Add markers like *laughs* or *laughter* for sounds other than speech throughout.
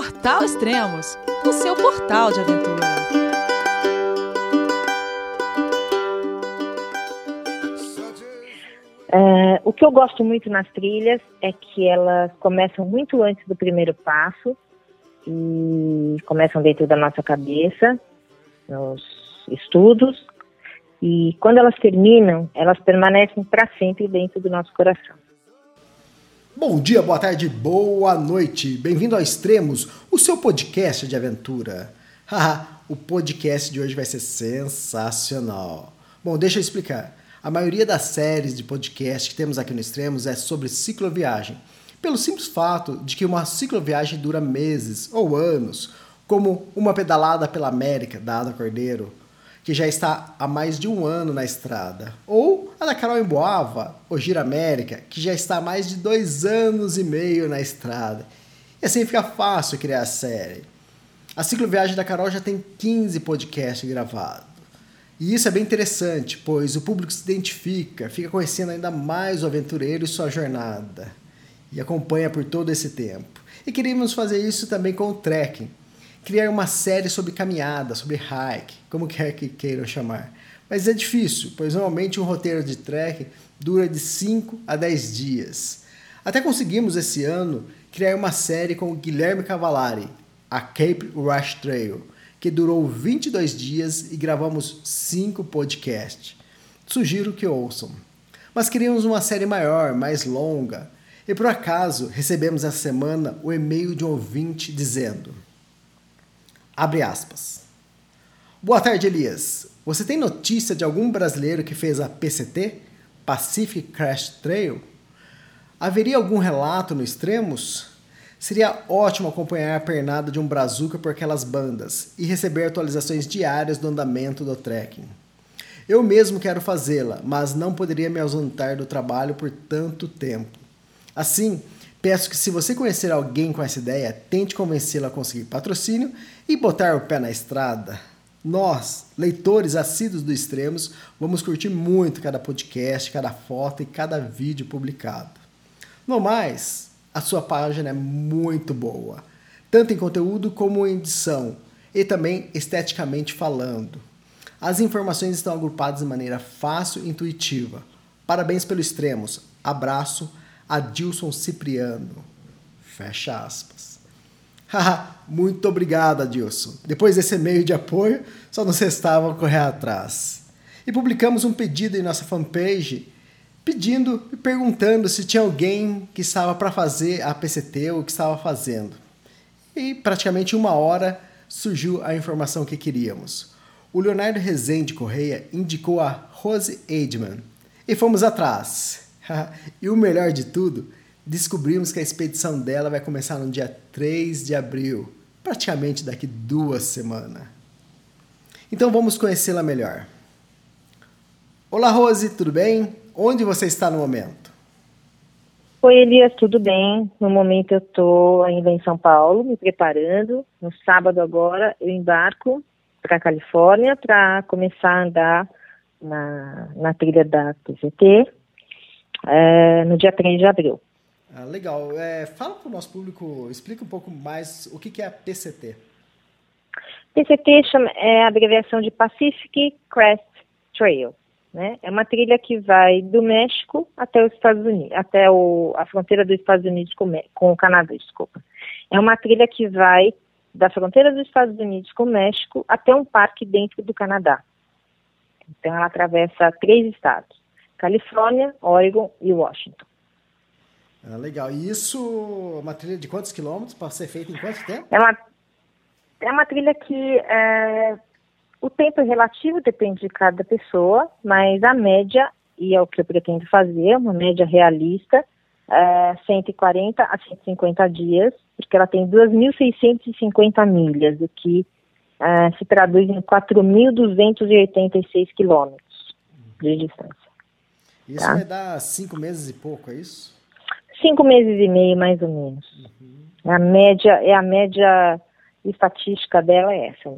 Portal Extremos, o seu portal de aventura. É, o que eu gosto muito nas trilhas é que elas começam muito antes do primeiro passo e começam dentro da nossa cabeça, nos estudos, e quando elas terminam, elas permanecem para sempre dentro do nosso coração. Bom dia, boa tarde, boa noite. Bem-vindo ao Extremos, o seu podcast de aventura. *laughs* Haha, o podcast de hoje vai ser sensacional. Bom, deixa eu explicar. A maioria das séries de podcast que temos aqui no Extremos é sobre cicloviagem, pelo simples fato de que uma cicloviagem dura meses ou anos, como uma pedalada pela América da Ada Cordeiro, que já está há mais de um ano na estrada. Ou a da Carol Emboava, o Gira América, que já está há mais de dois anos e meio na estrada. E assim fica fácil criar a série. A cicloviagem da Carol já tem 15 podcasts gravados. E isso é bem interessante, pois o público se identifica, fica conhecendo ainda mais o aventureiro e sua jornada. E acompanha por todo esse tempo. E queríamos fazer isso também com o trekking, criar uma série sobre caminhada, sobre hike, como quer que queiram chamar. Mas é difícil, pois normalmente um roteiro de trek dura de 5 a 10 dias. Até conseguimos esse ano criar uma série com o Guilherme Cavallari, a Cape Rush Trail, que durou 22 dias e gravamos 5 podcasts. Sugiro que ouçam. Mas queríamos uma série maior, mais longa, e por acaso recebemos essa semana o e-mail de um ouvinte dizendo: Abre aspas. Boa tarde, Elias. Você tem notícia de algum brasileiro que fez a PCT, Pacific Crest Trail? Haveria algum relato no Extremos? Seria ótimo acompanhar a pernada de um brazuca por aquelas bandas e receber atualizações diárias do andamento do trekking. Eu mesmo quero fazê-la, mas não poderia me ausentar do trabalho por tanto tempo. Assim, Peço que se você conhecer alguém com essa ideia, tente convencê-lo a conseguir patrocínio e botar o pé na estrada. Nós, leitores assíduos do Extremos, vamos curtir muito cada podcast, cada foto e cada vídeo publicado. No mais, a sua página é muito boa, tanto em conteúdo como em edição e também esteticamente falando. As informações estão agrupadas de maneira fácil e intuitiva. Parabéns pelo Extremos. Abraço Adilson Cipriano. Fecha aspas. *laughs* Muito obrigado, Adilson. Depois desse e-mail de apoio, só nos restava correr atrás. E publicamos um pedido em nossa fanpage pedindo e perguntando se tinha alguém que estava para fazer a PCT ou que estava fazendo. E praticamente uma hora surgiu a informação que queríamos. O Leonardo Rezende Correia indicou a Rose Eidman e fomos atrás. *laughs* e o melhor de tudo, descobrimos que a expedição dela vai começar no dia 3 de abril, praticamente daqui duas semanas. Então vamos conhecê-la melhor. Olá, Rose, tudo bem? Onde você está no momento? Oi, Elias, tudo bem? No momento eu estou ainda em São Paulo, me preparando. No sábado agora eu embarco para a Califórnia para começar a andar na, na trilha da TCT é, no dia 3 de abril. Ah, legal. É, fala para o nosso público, explica um pouco mais o que, que é a PCT. PCT é a abreviação de Pacific Crest Trail. Né? É uma trilha que vai do México até os Estados Unidos, até o, a fronteira dos Estados Unidos com, com o Canadá, desculpa. É uma trilha que vai da fronteira dos Estados Unidos com o México até um parque dentro do Canadá. Então ela atravessa três estados. Califórnia, Oregon e Washington. Ah, legal. E isso é uma trilha de quantos quilômetros para ser feita em quanto tempo? É uma, é uma trilha que é, o tempo é relativo, depende de cada pessoa, mas a média, e é o que eu pretendo fazer, uma média realista, é 140 a 150 dias, porque ela tem 2.650 milhas, o que é, se traduz em 4.286 quilômetros de distância. Isso tá? vai dar cinco meses e pouco, é isso? Cinco meses e meio, mais ou menos. Uhum. A média, é a média estatística dela é essa.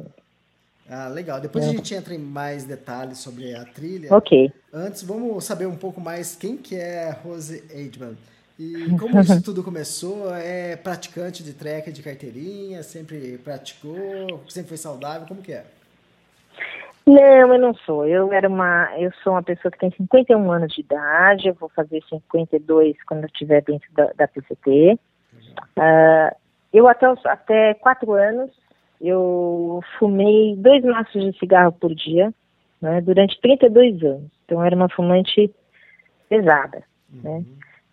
Ah, legal. Depois é. a gente entra em mais detalhes sobre a trilha. Ok. Antes, vamos saber um pouco mais quem que é Rose Eidman. E *laughs* como isso tudo começou? É praticante de trek de carteirinha? Sempre praticou? Sempre foi saudável? Como que é? Não, eu não sou. Eu era uma, eu sou uma pessoa que tem 51 anos de idade. Eu vou fazer 52 quando eu estiver dentro da, da PCT. Uh, eu até até quatro anos eu fumei dois maços de cigarro por dia, né, durante 32 anos. Então era uma fumante pesada, né. uhum. né?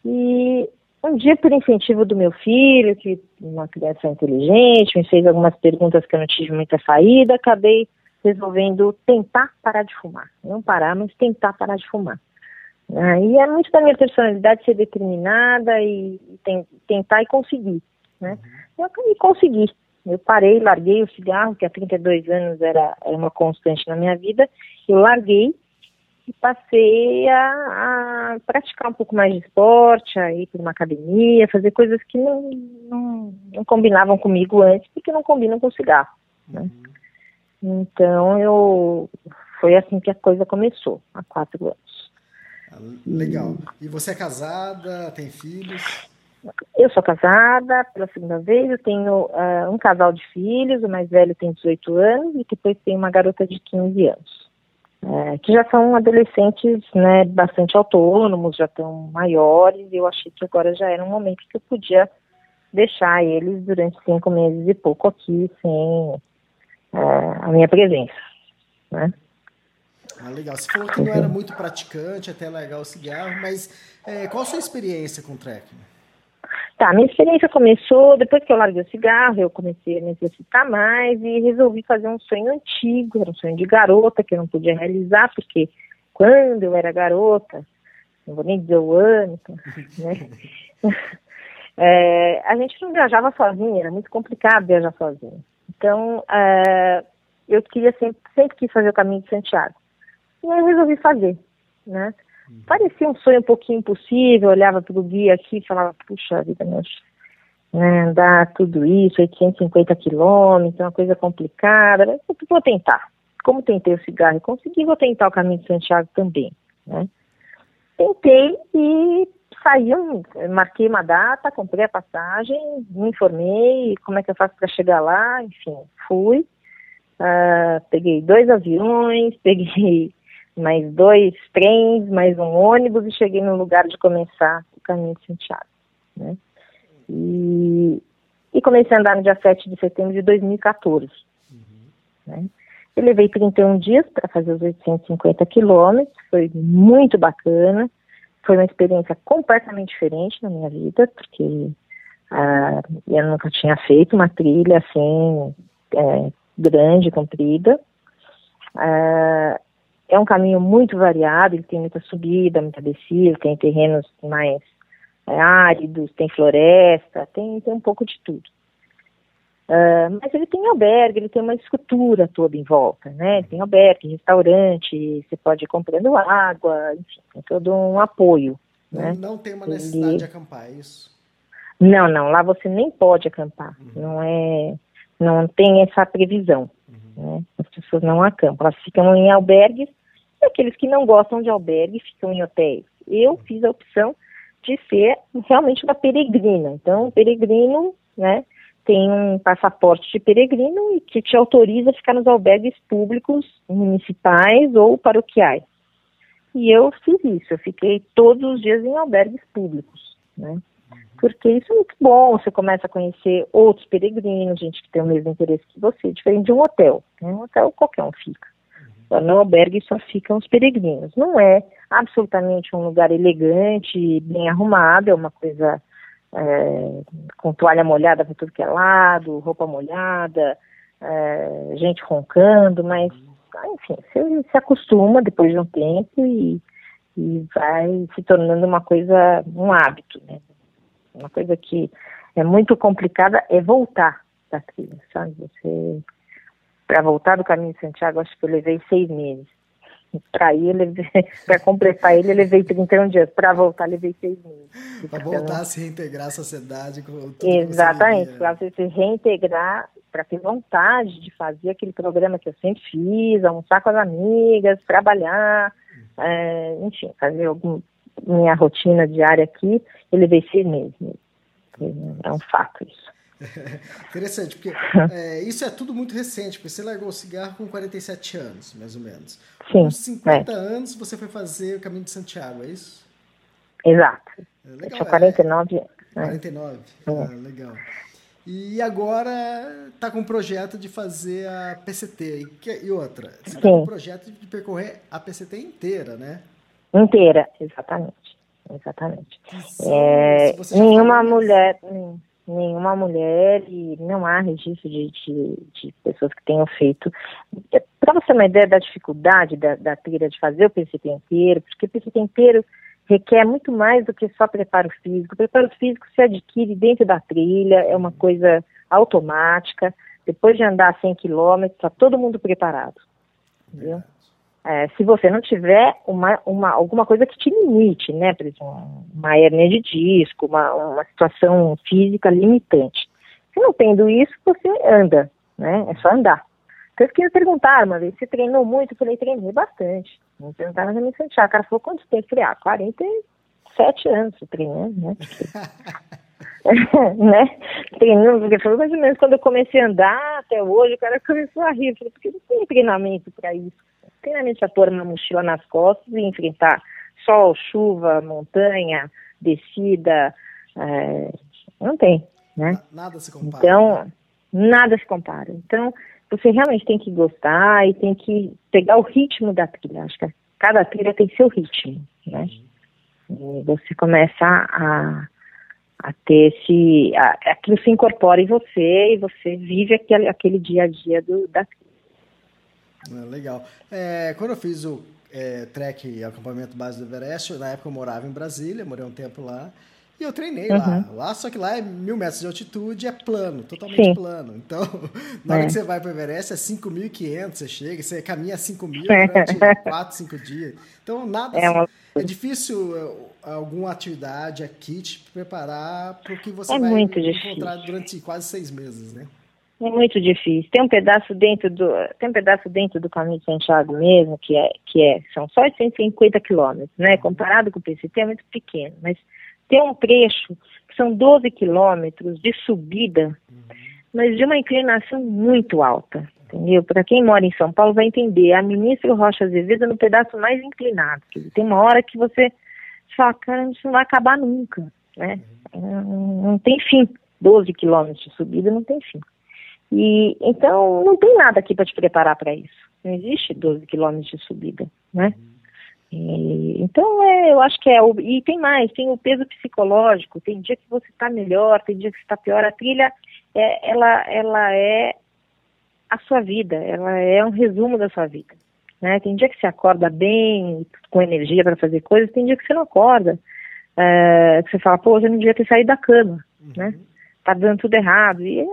E um dia, por incentivo do meu filho, que uma criança inteligente, me fez algumas perguntas que eu não tive muita saída, acabei resolvendo tentar parar de fumar. Não parar, mas tentar parar de fumar. Ah, e é muito da minha personalidade ser determinada e, tem, tentar e conseguir. Né? Uhum. Eu consegui. Eu parei, larguei o cigarro, que há 32 anos era, era uma constante na minha vida. Eu larguei e passei a, a, praticar um pouco mais de esporte, a ir para uma academia, fazer coisas que não, não, não, combinavam comigo antes, porque não combinam com cigarro. Né? Uhum. Então, eu foi assim que a coisa começou, há quatro anos. Ah, legal. E você é casada, tem filhos? Eu sou casada pela segunda vez, eu tenho uh, um casal de filhos, o mais velho tem 18 anos e depois tem uma garota de 15 anos. Uh, que já são adolescentes né, bastante autônomos, já estão maiores, e eu achei que agora já era um momento que eu podia deixar eles durante cinco meses e pouco aqui sem é, a minha presença. Né? Ah, legal. Você falou que não era muito praticante, até legal o cigarro, mas é, qual a sua experiência com o trekking? Tá, minha experiência começou depois que eu larguei o cigarro, eu comecei a me exercitar mais e resolvi fazer um sonho antigo, era um sonho de garota que eu não podia realizar, porque quando eu era garota, não vou nem dizer o ano, *laughs* né? *laughs* é, a gente não viajava sozinha, era muito complicado viajar sozinha. Então, uh, eu queria sempre, sempre quis fazer o caminho de Santiago. E aí eu resolvi fazer, né? Uhum. Parecia um sonho um pouquinho impossível, olhava para o guia aqui e falava, puxa vida, meu, né, andar tudo isso, 850 quilômetros, uma coisa complicada, mas eu vou tentar. Como tentei o cigarro e consegui, vou tentar o caminho de Santiago também, né? Tentei e saí, marquei uma data, comprei a passagem, me informei como é que eu faço para chegar lá, enfim, fui. Uh, peguei dois aviões, *laughs* peguei mais dois trens, mais um ônibus e cheguei no lugar de começar o caminho de Santiago. Né? E, e comecei a andar no dia 7 de setembro de 2014. Uhum. Né? Eu levei 31 dias para fazer os 850 quilômetros, foi muito bacana. Foi uma experiência completamente diferente na minha vida, porque uh, eu nunca tinha feito uma trilha assim é, grande, comprida. Uh, é um caminho muito variado, ele tem muita subida, muita descida, tem terrenos mais é, áridos, tem floresta, tem, tem um pouco de tudo. Uh, mas ele tem albergue, ele tem uma estrutura toda em volta, né? Tem albergue, restaurante, você pode ir comprando água, enfim, tem todo um apoio. Não, né? não tem uma necessidade de acampar, é isso? Não, não, lá você nem pode acampar, uhum. não é, não tem essa previsão, uhum. né? As pessoas não acampam, elas ficam em albergues, e aqueles que não gostam de albergue ficam em hotéis. Eu fiz a opção de ser realmente uma peregrina, então, peregrino, né? Tem um passaporte de peregrino e que te autoriza a ficar nos albergues públicos, municipais ou paroquiais. E eu fiz isso, eu fiquei todos os dias em albergues públicos, né? Porque isso é muito bom, você começa a conhecer outros peregrinos, gente que tem o mesmo interesse que você, diferente de um hotel. Né? Um hotel qualquer um fica. No albergue só ficam os peregrinos. Não é absolutamente um lugar elegante, bem arrumado, é uma coisa é, com toalha molhada para tudo que é lado, roupa molhada, é, gente roncando, mas enfim, você se acostuma depois de um tempo e, e vai se tornando uma coisa, um hábito, né? Uma coisa que é muito complicada é voltar da trilha, sabe? Você, para voltar do caminho de Santiago, acho que eu levei seis meses. Para ele, *laughs* para completar ele, eu levei 31 dias. Para voltar, levei seis meses. Para voltar a se reintegrar à sociedade. Exatamente, para você se reintegrar, para ter vontade de fazer aquele programa que eu sempre fiz, almoçar com as amigas, trabalhar, é, enfim, fazer algum, minha rotina diária aqui, ele veio seis meses. É um fato isso. *laughs* Interessante, porque é, isso é tudo muito recente, porque você largou o cigarro com 47 anos, mais ou menos. Sim, com 50 é. anos você foi fazer o caminho de Santiago, é isso? Exato. É, Eu legal, tinha 49 anos. é, 49, ah, legal. E agora está com um projeto de fazer a PCT. E, e outra, você está com um projeto de percorrer a PCT inteira, né? Inteira, exatamente. Exatamente. É, nenhuma mulher, nem- nenhuma mulher, e não há registro de, de, de pessoas que tenham feito. Para você ter uma ideia da dificuldade da, da trilha de fazer o PCT inteiro, porque o PCT inteiro requer muito mais do que só preparo físico. O preparo físico se adquire dentro da trilha, é uma coisa automática. Depois de andar 100 quilômetros, está todo mundo preparado. Entendeu? É, se você não tiver uma, uma, alguma coisa que te limite, né, por exemplo, uma hernia de disco, uma, uma situação física limitante. Se não tendo isso, você anda, né, é só andar. Então, eu queria perguntar uma vez, você treinou muito? Eu falei, treinei bastante. Me perguntaram na minha Santiago, o cara falou, quanto tempo? Eu falei, ah, 47 anos eu treinando, né, *laughs* né, treinando, porque foi mais ou menos quando eu comecei a andar até hoje, o cara começou a rir, eu falei, porque não tem treinamento para isso treinamento para pôr uma mochila nas costas e enfrentar sol, chuva, montanha, descida, é, não tem, né? Nada se compara. Então, nada se compara. Então, você realmente tem que gostar e tem que pegar o ritmo da trilha. Acho que cada trilha tem seu ritmo, né? E você começa a, a ter esse... A, aquilo se incorpora em você e você vive aquele, aquele dia a dia do, da trilha. Ah, legal. É, quando eu fiz o é, trek e acampamento base do Everest, na época eu morava em Brasília, morei um tempo lá, e eu treinei lá. Lá, só que lá é mil metros de altitude, é plano, totalmente Sim. plano. Então, *laughs* na hora É. que você vai para o Everest, é 5.500, você chega, você caminha 5.000 É. *laughs* durante 4, 5 dias. Então, nada É uma- é difícil é, alguma atividade aqui te preparar para o que você É vai encontrar difícil. durante quase seis meses, né? É muito difícil. Tem um pedaço dentro do tem um pedaço dentro do caminho de Santiago mesmo que é que é são só 150 quilômetros, né? Comparado com o PCT é muito pequeno, mas tem um trecho que são 12 quilômetros de subida, mas de uma inclinação muito alta, entendeu? Para quem mora em São Paulo vai entender. A ministra Rocha Azevedo no pedaço mais inclinado. Tem uma hora que você fala, cara, isso não vai acabar nunca, né? Não, não tem fim. 12 quilômetros de subida não tem fim. E então não tem nada aqui para te preparar para isso. Não existe 12 quilômetros de subida, né? E, então é, eu acho que é o, e tem mais, tem o peso psicológico. Tem dia que você está melhor, tem dia que você está pior. A trilha, é, ela, ela é a sua vida, ela é um resumo da sua vida. Né? Tem dia que você acorda bem, com energia para fazer coisas, tem dia que você não acorda. É, que você fala, pô, hoje eu não devia ter saído da cama, né? Tá dando tudo errado. E é,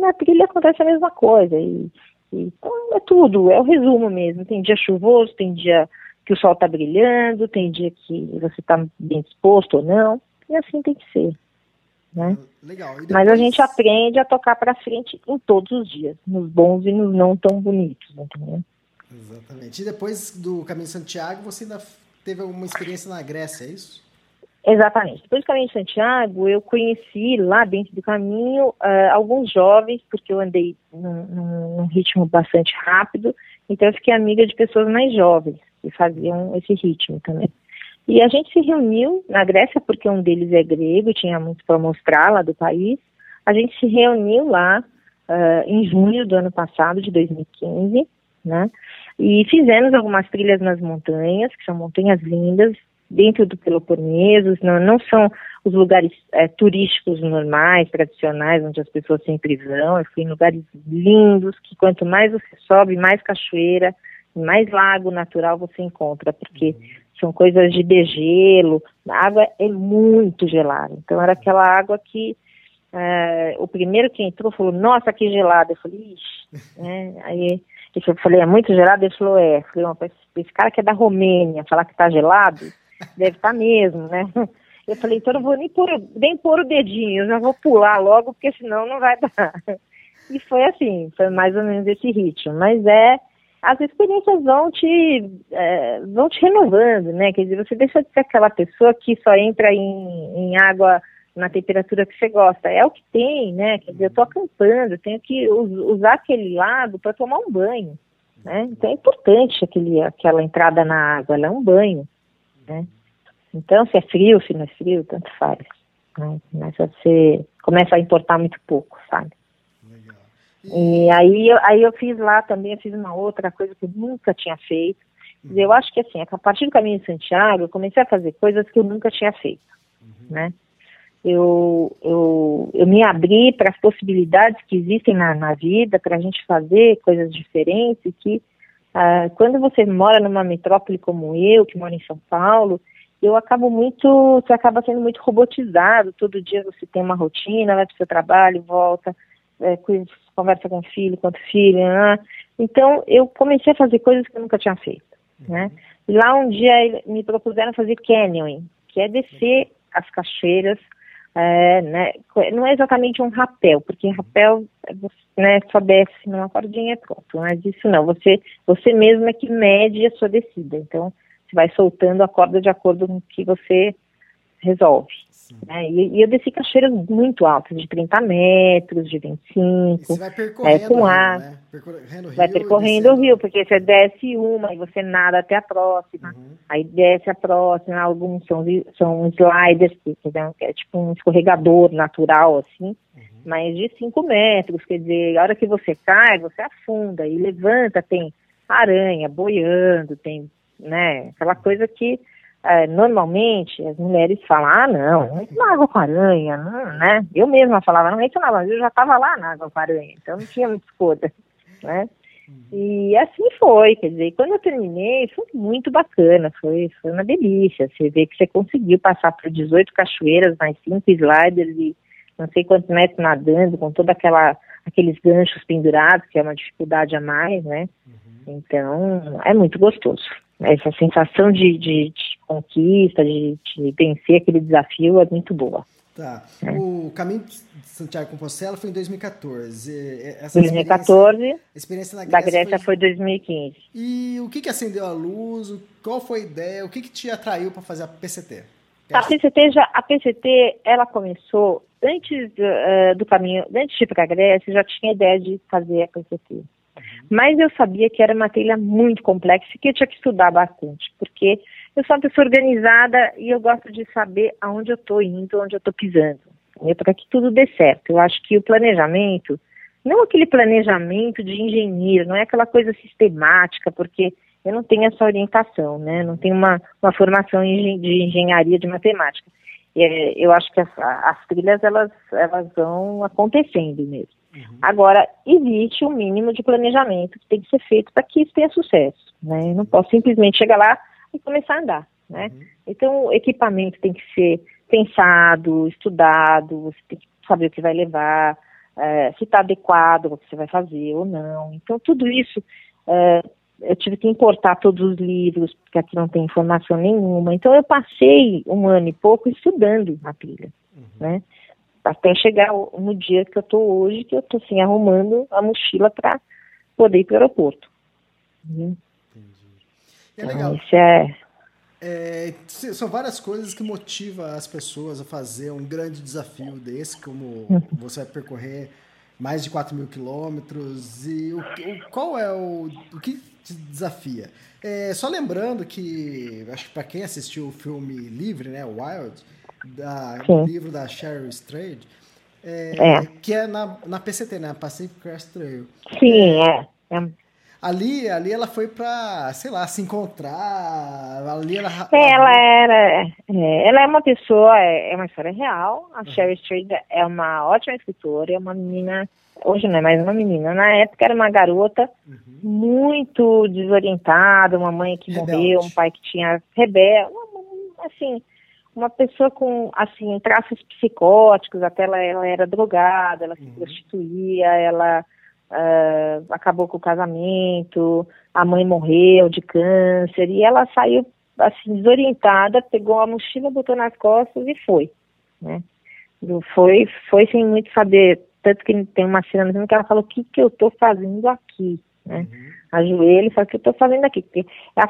na trilha acontece a mesma coisa. E, e, então é tudo, é o resumo mesmo. Tem dia chuvoso, tem dia que o sol está brilhando, tem dia que você está bem disposto ou não. E assim tem que ser. Né? Legal. E Mas a depois- gente aprende a tocar para frente em todos os dias, nos bons e nos não tão bonitos, entendeu? Exatamente. E depois do Caminho Santiago, você ainda teve alguma experiência na Grécia, é isso? Exatamente. Depois do Caminho de Santiago, eu conheci lá dentro do caminho ah, alguns jovens, porque eu andei num, num- num ritmo bastante rápido, então eu fiquei amiga de pessoas mais jovens que faziam esse ritmo também. E a gente se reuniu na Grécia, porque um deles é grego, tinha muito para mostrar lá do país. A gente se reuniu lá ah, em junho do ano passado, de 2015, né? E fizemos algumas trilhas nas montanhas, que são montanhas lindas, dentro do Peloponeso, não, não são os lugares é, turísticos normais, tradicionais, onde as pessoas sempre vão. Eu fui em lugares lindos, que quanto mais você sobe, mais cachoeira, mais lago natural você encontra, porque são coisas de degelo, a água é muito gelada. Então era aquela água que é, o primeiro que entrou falou, nossa, que gelada. Eu falei, ixi, né? Aí eu falei, é muito gelado? Ele falou, é. Eu falei, "Ó, esse, esse cara que é da Romênia, falar que tá gelado, deve estar mesmo, né? Eu falei, então eu não vou nem pôr, nem pôr o dedinho, eu já vou pular logo, porque senão não vai dar. E foi assim, foi mais ou menos esse ritmo. Mas é as experiências vão te, é, vão te renovando, né? Quer dizer, você deixa de ser aquela pessoa que só entra em, em água na temperatura que você gosta. É o que tem, né? Quer dizer, eu estou acampando, tenho que usar aquele lado para tomar um banho, né? Então é importante aquele, aquela entrada na água, ela é um banho, né? Então, se é frio, se não é frio, tanto faz. Né? Começa a ser, começa a importar muito pouco, sabe? E aí, eu, aí eu fiz lá também, eu fiz uma outra coisa que eu nunca tinha feito. Eu acho que assim, a partir do caminho de Santiago, eu comecei a fazer coisas que eu nunca tinha feito, uhum. né? Eu, eu, eu me abri para as possibilidades que existem na, na vida, para a gente fazer coisas diferentes, que ah, quando você mora numa metrópole como eu, que mora em São Paulo, eu acabo muito, você acaba sendo muito robotizado, todo dia você tem uma rotina, vai para o seu trabalho, volta, é, conversa com o filho, com o filho, né? então eu comecei a fazer coisas que eu nunca tinha feito, né? E lá um dia me propuseram fazer canyoning, que é descer as cachoeiras, é, né? Não é exatamente um rapel, porque rapel né, só desce numa cordinha e pronto, mas isso não, você, você mesmo é que mede a sua descida, então você vai soltando a corda de acordo com o que você resolve. Né? E, e, eu desci cachoeiras muito altas, de 30 metros, de 25. E você vai percorrendo é, com ar. Né? Percorrendo o rio vai percorrendo o rio, porque você desce uma e você nada até a próxima. Uhum. Aí desce a próxima, alguns são, são sliders, que, que é tipo um escorregador natural, assim, uhum. mas de 5 metros. Quer dizer, a hora que você cai, você afunda e levanta, tem aranha boiando, tem né, aquela coisa que é, normalmente as mulheres falam, ah, não, entra na água com aranha, não, né? Eu mesma falava, não entra na água, eu já estava lá na água com aranha, então não tinha muita escolha, né? E assim foi, quer dizer, quando eu terminei, foi muito bacana, foi, foi uma delícia. Você vê que você conseguiu passar por 18 cachoeiras, mais 5 sliders e não sei quantos metros nadando, com toda aquela aqueles ganchos pendurados, que é uma dificuldade a mais, né? Uhum. Então, é muito gostoso essa sensação de, de, de conquista, de, de, vencer aquele desafio é muito boa. Tá. É. O caminho de Santiago Compostela foi em 2014. Essa 2014. Experiência, experiência na Grécia da Grécia foi... foi 2015. E o que, que acendeu a luz? Qual foi a ideia? O que, que te atraiu para fazer a PCT? A PCT, já, a PCT ela começou antes uh, do caminho, antes de ir para a Grécia, já tinha ideia de fazer a PCT. Mas eu sabia que era uma trilha muito complexa e que eu tinha que estudar bastante, porque eu sou uma pessoa organizada e eu gosto de saber aonde eu estou indo, onde eu estou pisando, para que tudo dê certo. Eu acho que o planejamento, não aquele planejamento de engenheiro, não é aquela coisa sistemática, porque eu não tenho essa orientação, né? Não tenho uma, uma formação de engenharia de matemática. É, eu acho que as, as trilhas elas, elas vão acontecendo mesmo. Uhum. Agora, existe um mínimo de planejamento que tem que ser feito para que isso tenha sucesso. Né? Eu não posso simplesmente chegar lá e começar a andar. Né? Uhum. Então, o equipamento tem que ser pensado, estudado, você tem que saber o que vai levar, é, se está adequado ao que você vai fazer ou não. Então, tudo isso, é, eu tive que importar todos os livros, porque aqui não tem informação nenhuma. Então, eu passei um ano e pouco estudando a trilha. Uhum. Né? Até chegar no dia que eu estou hoje, que eu estou assim, arrumando a mochila para poder ir para o aeroporto. Entendi. É legal. Então, é... é... São várias coisas que motivam as pessoas a fazer um grande desafio desse, como uhum. você vai percorrer mais de 4 mil quilômetros. E o, o, qual é o, o que te desafia? É, só lembrando que, acho que para quem assistiu o filme Livre, né, Wild, da, livro da Sherry Strayed, é, é. que é na, na PCT, né? Pacific Crest Trail. Sim, é. é. Ali, ali ela foi para, sei lá, se encontrar. Ali ela, é, ela era, é, ela é uma pessoa, é, é uma história real. A uhum. Sherry Strayed é uma ótima escritora, é uma menina, hoje não é mais uma menina, na época era uma garota uhum. muito desorientada, uma mãe que Rebelde. morreu, um pai que tinha rebelde, assim, uma pessoa com, assim, traços psicóticos, até ela, ela era drogada, ela se uhum. prostituía, ela uh, acabou com o casamento, a mãe morreu de câncer, e ela saiu, assim, desorientada, pegou a mochila, botou nas costas e foi, né? Foi, foi sem muito saber, tanto que tem uma cena que ela falou, o que que eu tô fazendo aqui, né? Uhum. Ajoelho e falo, o que eu estou fazendo aqui? Porque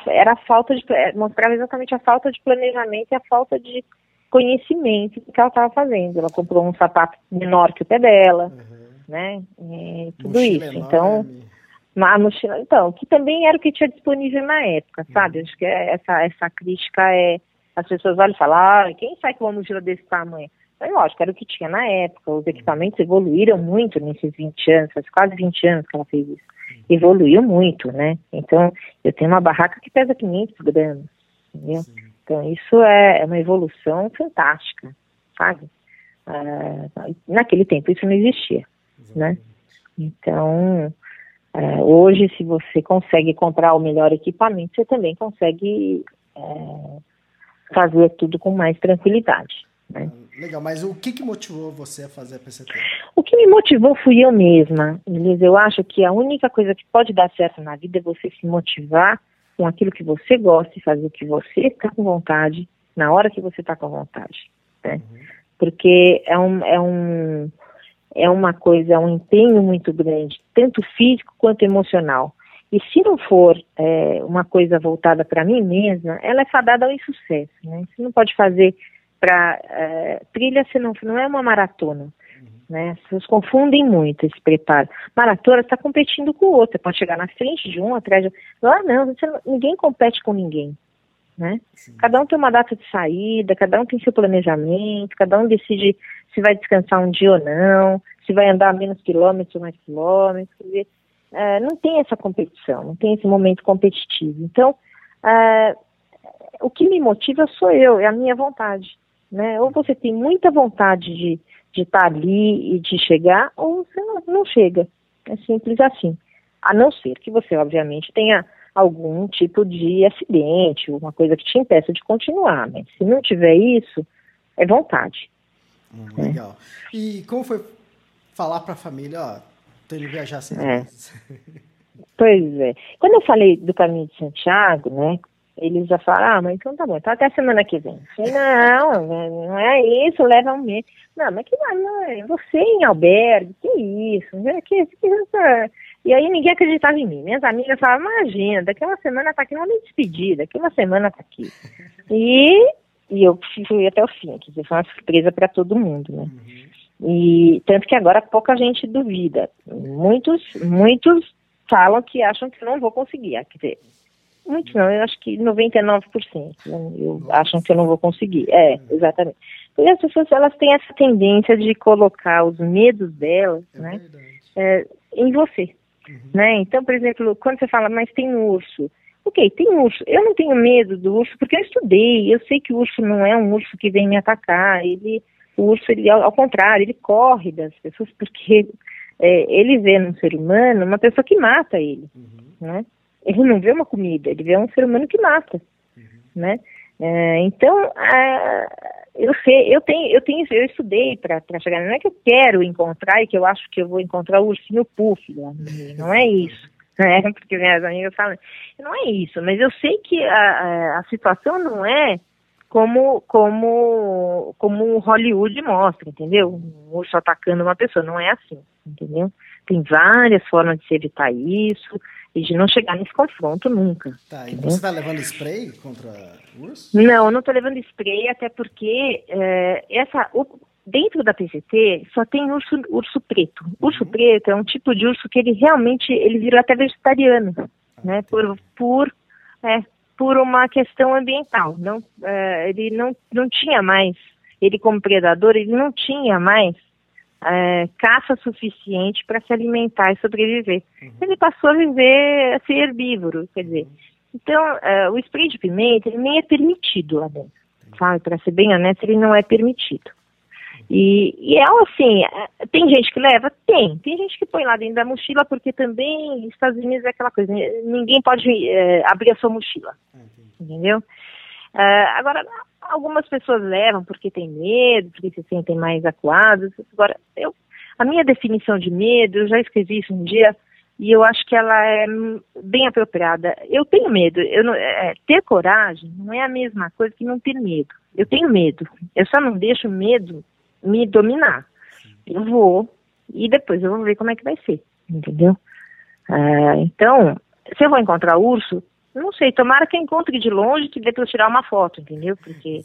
era a falta de, é, mostrava exatamente a falta de planejamento e a falta de conhecimento que ela estava fazendo. Ela comprou um sapato menor que o pé dela, uhum. né? E tudo mochila isso. Então, a mochila, então, que também era o que tinha disponível na época, sabe? Uhum. Acho que essa, essa crítica é. As pessoas olham e falam, ah, quem sai com uma mochila desse tamanho? É lógico, era o que tinha na época, os equipamentos evoluíram muito nesses 20 anos, faz quase 20 anos que ela fez isso. Evoluiu muito, né? Então, eu tenho uma barraca que pesa 500 gramas, entendeu? Sim. Então, isso é, é uma evolução fantástica, sabe? Uh, naquele tempo isso não existia, né? Então, uh, hoje, se você consegue comprar o melhor equipamento, você também consegue uh, fazer tudo com mais tranquilidade, né? Legal, mas o que, que motivou você a fazer a PCT? O que me motivou fui eu mesma. Elisa. Eu acho que a única coisa que pode dar certo na vida é você se motivar com aquilo que você gosta e fazer o que você está com vontade, na hora que você está com vontade. Né? Uhum. Porque é um, é, um, é uma coisa, é um empenho muito grande, tanto físico quanto emocional. E se não for é, uma coisa voltada para mim mesma, ela é fadada ao insucesso. Né? Você não pode fazer para é, trilha se não, não é uma maratona. Né? As pessoas confundem muito esse preparo. Maratona está competindo com o outro, pode chegar na frente de um, atrás de outro. Lá não, você, ninguém compete com ninguém. Né? Cada um tem uma data de saída, cada um tem seu planejamento, cada um decide se vai descansar um dia ou não, se vai andar menos quilômetros ou mais quilômetros. Quer dizer, é, não tem essa competição, não tem esse momento competitivo. Então, é, o que me motiva sou eu, é a minha vontade né? Ou você tem muita vontade de de estar tá ali e de chegar, ou você não, não chega. É simples assim. A não ser que você, obviamente, tenha algum tipo de acidente, uma coisa que te impeça de continuar. Mas se não tiver isso, é vontade. Hum, legal. E como foi falar para a família, ó, tô indo viajar sem é. *laughs* Pois é. Quando eu falei do caminho de Santiago, né, eles já falaram, ah, mas então tá bom, então até semana que vem. Falei, não, não é isso, leva um mês. Não, mas que mãe, você em albergue, que isso? Que, que, que, e aí ninguém acreditava em mim. Minhas amigas falavam, imagina, daqui uma semana tá aqui, não me despedir, daqui uma semana tá aqui. E, e eu fui até o fim, quer dizer, foi uma surpresa para todo mundo, né? Uhum. E tanto que agora pouca gente duvida. Muitos, muitos falam que acham que não vou conseguir. Quer dizer, Muitos não, eu acho que 99%. Né? Eu acham que eu não vou conseguir. É, exatamente. Porque as pessoas elas têm essa tendência de colocar os medos delas, é né, é, em você. Uhum. Né? Então, por exemplo, quando você fala, mas tem urso. Ok, tem urso. Eu não tenho medo do urso porque eu estudei. Eu sei que o urso não é um urso que vem me atacar. Ele, o urso, ele, ao, ao contrário, ele corre das pessoas porque é, ele vê num ser humano uma pessoa que mata ele, uhum. né? Ele não vê uma comida, ele vê um ser humano que mata, uhum. né? É, então, é, eu sei, eu tenho, eu tenho, eu estudei para chegar. Não é que eu quero encontrar e que eu acho que eu vou encontrar o ursinho puff, não, é isso. *laughs* Né? Porque minhas amigas falam, não é isso, mas eu sei que a, a situação não é como como como Hollywood mostra, entendeu? Um urso atacando uma pessoa, não é assim, entendeu? Tem várias formas de se evitar isso e de não chegar nesse confronto nunca. Tá, e você está levando spray contra urso? Não, não estou levando spray, até porque é, essa, o, dentro da PCT só tem urso, urso preto. Urso uhum. preto é um tipo de urso que ele realmente ele virou até vegetariano, ah, né? Por, por, é, por uma questão ambiental. Não, é, ele não, não tinha mais, ele como predador, ele não tinha mais é, caça suficiente para se alimentar e sobreviver. Uhum. Ele passou a viver, a ser herbívoro, quer dizer. Então, é, o spray de pimenta, ele nem é permitido lá dentro, sabe? Para ser bem honesto, ele não é permitido. E, e é assim, é, tem gente que leva? Tem. Tem gente que põe lá dentro da mochila, porque também Estados Unidos é aquela coisa, ninguém pode é, abrir a sua mochila, entendeu? É, agora, Algumas pessoas levam porque tem medo, porque se sentem mais acuadas. Agora, eu, a minha definição de medo, eu já escrevi isso um dia e eu acho que ela é bem apropriada. Eu tenho medo. Eu não, é, ter coragem não é a mesma coisa que não ter medo. Eu tenho medo. Eu só não deixo o medo me dominar. Eu vou e depois eu vou ver como é que vai ser, entendeu? Ah, então, se eu vou encontrar urso, não sei, tomara que encontre de longe que dê para eu tirar uma foto, entendeu? Porque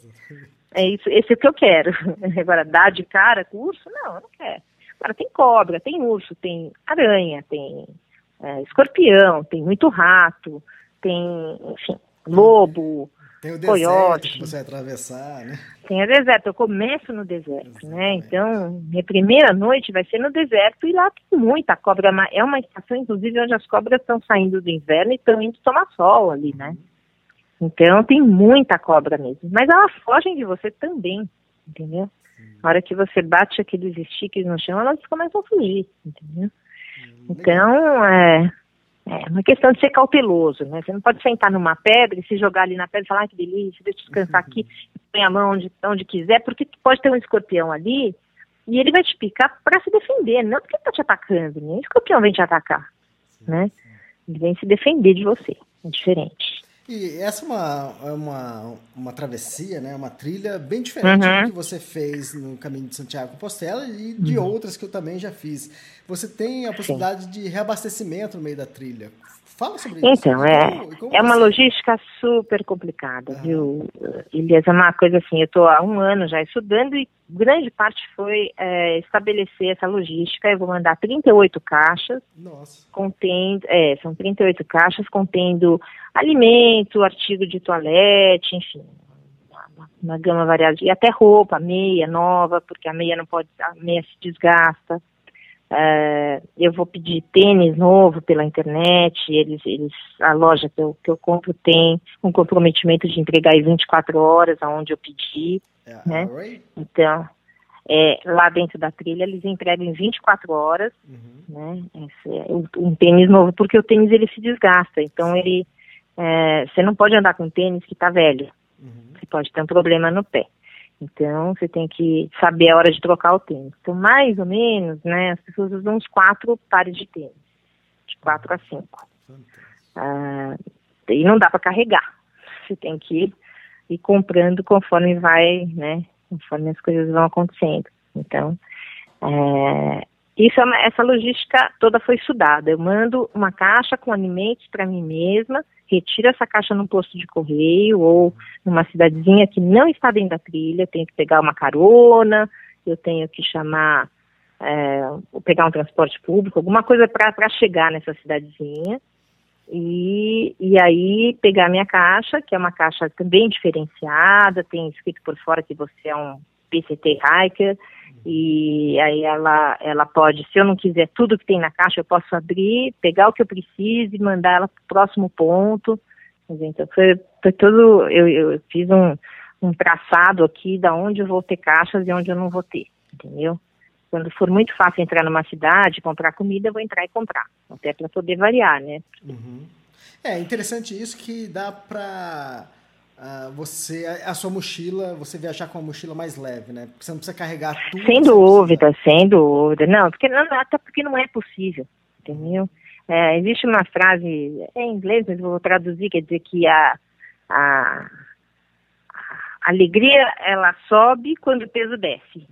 é isso, esse é o que eu quero. *laughs* Agora, dar de cara urso, não, eu não quero. Agora, tem cobra, tem urso, tem aranha, tem é, escorpião, tem muito rato, tem, enfim, lobo, tem o deserto coiote. que você atravessar, né? Tem o deserto, eu começo no deserto, né? Então, minha primeira noite vai ser no deserto e lá tem muita cobra. É uma estação, inclusive, onde as cobras estão saindo do inverno e estão indo tomar sol ali, né? Então, tem muita cobra mesmo. Mas elas fogem de você também, entendeu? Na hora que você bate aqueles stickers no chão, elas começam a fugir, entendeu? Então, é, é uma questão de ser cauteloso, né? Você não pode sentar numa pedra e se jogar ali na pedra e falar, ah, que delícia, deixa eu descansar aqui, põe a mão onde, onde quiser, porque pode ter um escorpião ali e ele vai te picar para se defender, não porque ele está te atacando, nem o escorpião vem te atacar, né? Ele vem se defender de você, é diferente. E essa é uma, é uma, uma travessia, né? Uma trilha bem diferente Uhum. do que você fez no caminho de Santiago Compostela e de outras que eu também já fiz. Você tem a possibilidade de reabastecimento no meio da trilha. Fala sobre isso. Então, é, como- é uma você- logística super complicada, viu, Elias? É uma coisa assim, eu estou há um ano já estudando e grande parte foi é, estabelecer essa logística. Eu vou mandar 38 caixas, Nossa. contendo, é, são 38 caixas contendo alimento, artigo de toalete, enfim, uma, uma gama variada, e até roupa, meia nova, porque a meia não pode, a meia se desgasta. É, eu vou pedir tênis novo pela internet, eles, eles, a loja que eu, que eu compro tem um comprometimento de entregar em 24 horas aonde eu pedi. A Né? Ray? Então, é, lá dentro da trilha eles entregam em 24 horas, Uhum. né? Esse é um, um tênis novo, porque o tênis ele se desgasta. Então ele, é, você não pode andar com um tênis que está velho. Uhum. Você pode ter um problema no pé. Então você tem que saber a hora de trocar o tênis. Então mais ou menos, né? As pessoas usam uns quatro pares de tênis, de quatro a cinco. Ah, e não dá para carregar. Você tem que ir, ir comprando conforme vai, né? Conforme as coisas vão acontecendo. Então, é, isso é essa logística toda foi estudada. Eu mando uma caixa com alimentos para mim mesma, retiro essa caixa num posto de correio ou numa cidadezinha que não está dentro da trilha. Eu tenho que pegar uma carona, eu tenho que chamar, é, pegar um transporte público, alguma coisa para chegar nessa cidadezinha. E, e aí pegar minha caixa, que é uma caixa também diferenciada, tem escrito por fora que você é um PCT hiker, e aí ela, ela pode, se eu não quiser tudo que tem na caixa, eu posso abrir, pegar o que eu preciso e mandar ela para o próximo ponto. Então foi, foi tudo, eu, eu fiz um, um traçado aqui da onde eu vou ter caixas e onde eu não vou ter, entendeu? Quando for muito fácil entrar numa cidade, comprar comida, eu vou entrar e comprar. Até para poder variar, né? Uhum. É interessante isso que dá pra ah, você, a, sua mochila, você viajar com uma mochila mais leve, né? Porque você não precisa carregar tudo. Sem dúvida, sem dúvida. Não, porque não, até porque não é possível, entendeu? É, existe uma frase é em inglês, mas vou traduzir, quer dizer que a, a, a alegria ela sobe quando o peso desce.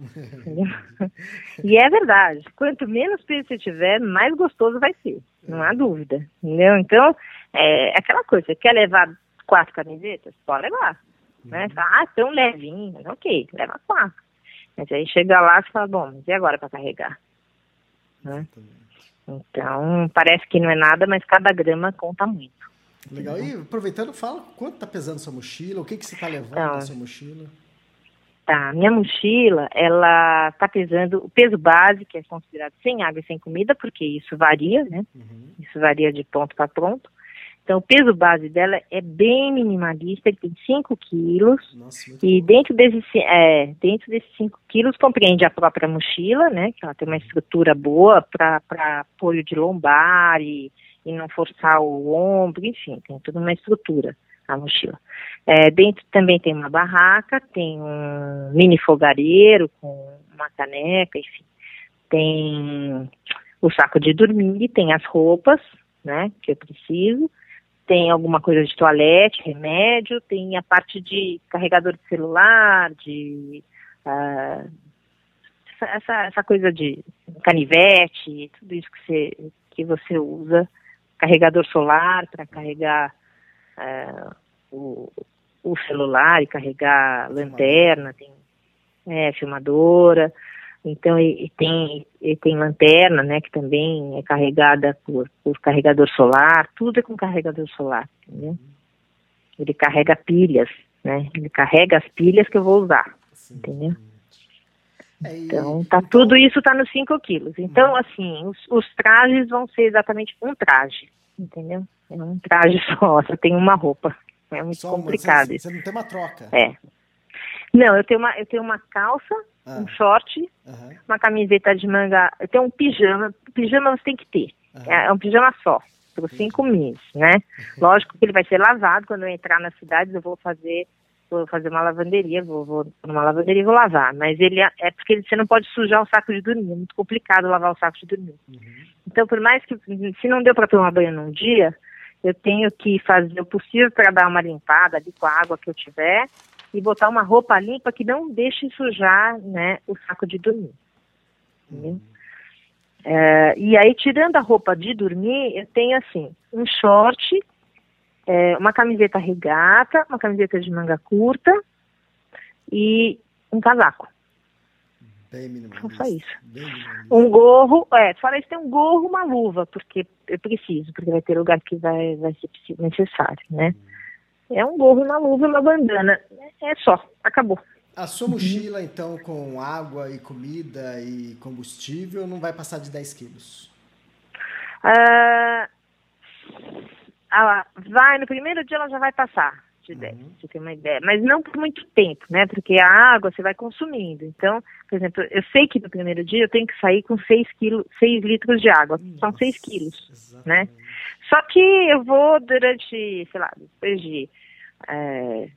*laughs* e é verdade. Quanto menos peso você tiver, mais gostoso vai ser. Não há dúvida. Entendeu? Então, é aquela coisa, você quer levar quatro camisetas? Pode levar. Né? Você fala, ah, tão levinho. Ok, leva quatro. Mas aí chega lá e fala, bom, mas e agora para carregar? Né? Então, parece que não é nada, mas cada grama conta muito. Legal. E aproveitando, fala quanto tá pesando sua mochila, o que, que você tá levando Então, na sua mochila. Tá, minha mochila, ela tá pesando o peso base, que é considerado sem água e sem comida, porque isso varia, né? Uhum. Isso varia de ponto para ponto. Então, o peso base dela é bem minimalista, ele tem 5 quilos. Nossa, E bom. dentro desses, é, dentro desses 5 quilos compreende a própria mochila, né? Que ela tem uma estrutura boa para apoio de lombar e, e não forçar o ombro, enfim, tem toda uma estrutura a mochila. É, dentro também tem uma barraca, tem um mini fogareiro com uma caneca, enfim. Tem o saco de dormir, tem as roupas, né? Que eu preciso tem alguma coisa de toalete, remédio, tem a parte de carregador de celular, de ah, essa- essa, coisa de canivete, tudo isso que você, que você usa carregador solar para carregar é, o, o, celular e carregar lanterna, tem é, filmadora, então e, e tem e tem lanterna, né, que também é carregada por, por carregador solar, tudo é com carregador solar, entendeu? Ele carrega pilhas, né? Ele carrega as pilhas que eu vou usar, Sim. entendeu? É, então, tá, então tudo isso está nos 5 quilos. Então, uhum. assim, os, os, trajes vão ser exatamente um traje, entendeu? É um traje *laughs* só, você tem uma roupa. É muito só complicado você, você, não tem uma troca. É. Não, eu tenho uma, eu tenho uma calça, ah. um short, uhum. uma camiseta de manga, eu tenho um pijama. Pijama você tem que ter. Uhum. É, um pijama só, por cinco meses, né? *laughs* Lógico que ele vai ser lavado quando eu entrar na cidade, eu vou fazer vou fazer uma lavanderia, vou, vou numa lavanderia e vou lavar. Mas ele é, é porque você não pode sujar o saco de dormir, é muito complicado lavar o saco de dormir. Uhum. Então, por mais que, se não deu para tomar banho num dia, eu tenho que fazer o possível para dar uma limpada ali com a água que eu tiver e botar uma roupa limpa que não deixe sujar né, o saco de dormir. Uhum. É, e aí, tirando a roupa de dormir, eu tenho assim, um short é, uma camiseta regata, uma camiseta de manga curta e um casaco. Bem minimalista. Só isso. Um gorro, é, fora isso tem um gorro, uma luva, porque eu preciso, porque vai ter lugar que vai, vai ser necessário, né? É um gorro, uma luva e uma bandana. É só, acabou. A sua mochila, então, com água e comida e combustível, não vai passar de 10 quilos? Ah, ah, vai, no primeiro dia ela já vai passar de 10, uhum. você tem uma ideia. Mas não por muito tempo, né? Porque a água você vai consumindo. Então, por exemplo, eu sei que no primeiro dia eu tenho que sair com 6, quilos, 6 litros de água. Nossa, São 6 quilos, exatamente. né? Só que eu vou durante, sei lá, depois de... É,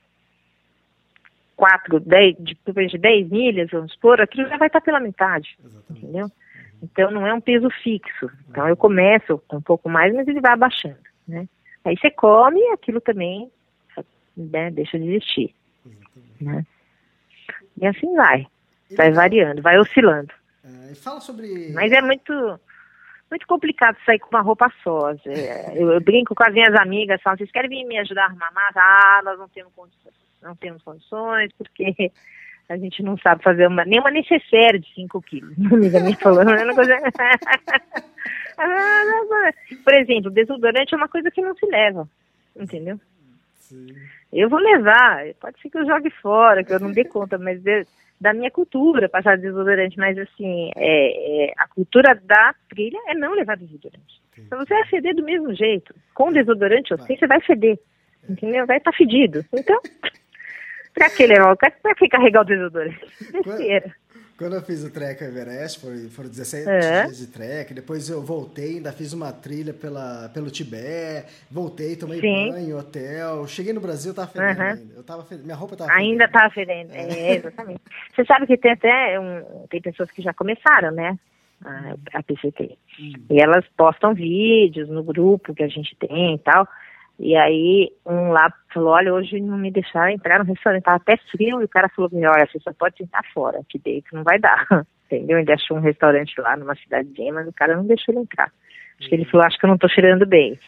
4, 10, depois de 10 milhas, vamos supor, aquilo já vai estar pela metade, Exatamente. entendeu? Uhum. Então não é um peso fixo. Então eu começo com um pouco mais, mas ele vai abaixando, né? Aí você come e aquilo também né, deixa de existir. Né? E assim vai. Vai variando, vai oscilando. É, fala sobre. Mas é muito muito complicado sair com uma roupa só. Eu, eu, brinco com as minhas amigas, falam, vocês querem vir me ajudar a arrumar massa? Ah, nós não temos condições, não temos condições, porque a gente não sabe fazer uma, nem uma necessaire de 5 quilos. Uma amiga minha falou, não uma coisa... *laughs* Por exemplo, desodorante é uma coisa que não se leva, entendeu? Sim. Eu vou levar, pode ser que eu jogue fora, que eu não dê conta, mas de, da minha cultura passar desodorante, mas assim, é, é, a cultura da trilha é não levar desodorante. Sim. Então você vai feder do mesmo jeito. Com desodorante ou sem, você vai feder. Entendeu? Vai estar tá fedido. Então, *laughs* pra que levar? Pra que carregar o desodorante? Besteira. Quando eu fiz o trek Everest, foi, foram 17 é. dias de trek, depois eu voltei, ainda fiz uma trilha pela, pelo Tibete, voltei, tomei Sim. banho, hotel. Cheguei no Brasil, tava fedendo uhum. ainda. Eu tava fedendo, minha roupa tava Ainda fedendo. tava fedendo, é, é exatamente. Você sabe que tem até um, tem pessoas que já começaram, né? A, a PCT. Hum. E elas postam vídeos no grupo que a gente tem e tal. E aí um lá falou, olha, hoje não me deixaram entrar no restaurante, tava até frio, e o cara falou, olha, você só pode sentar fora, que dentro não vai dar. *laughs* Entendeu? Ele achou um restaurante lá numa cidadezinha, mas o cara não deixou ele entrar. Acho que ele falou, acho que eu não tô cheirando bem.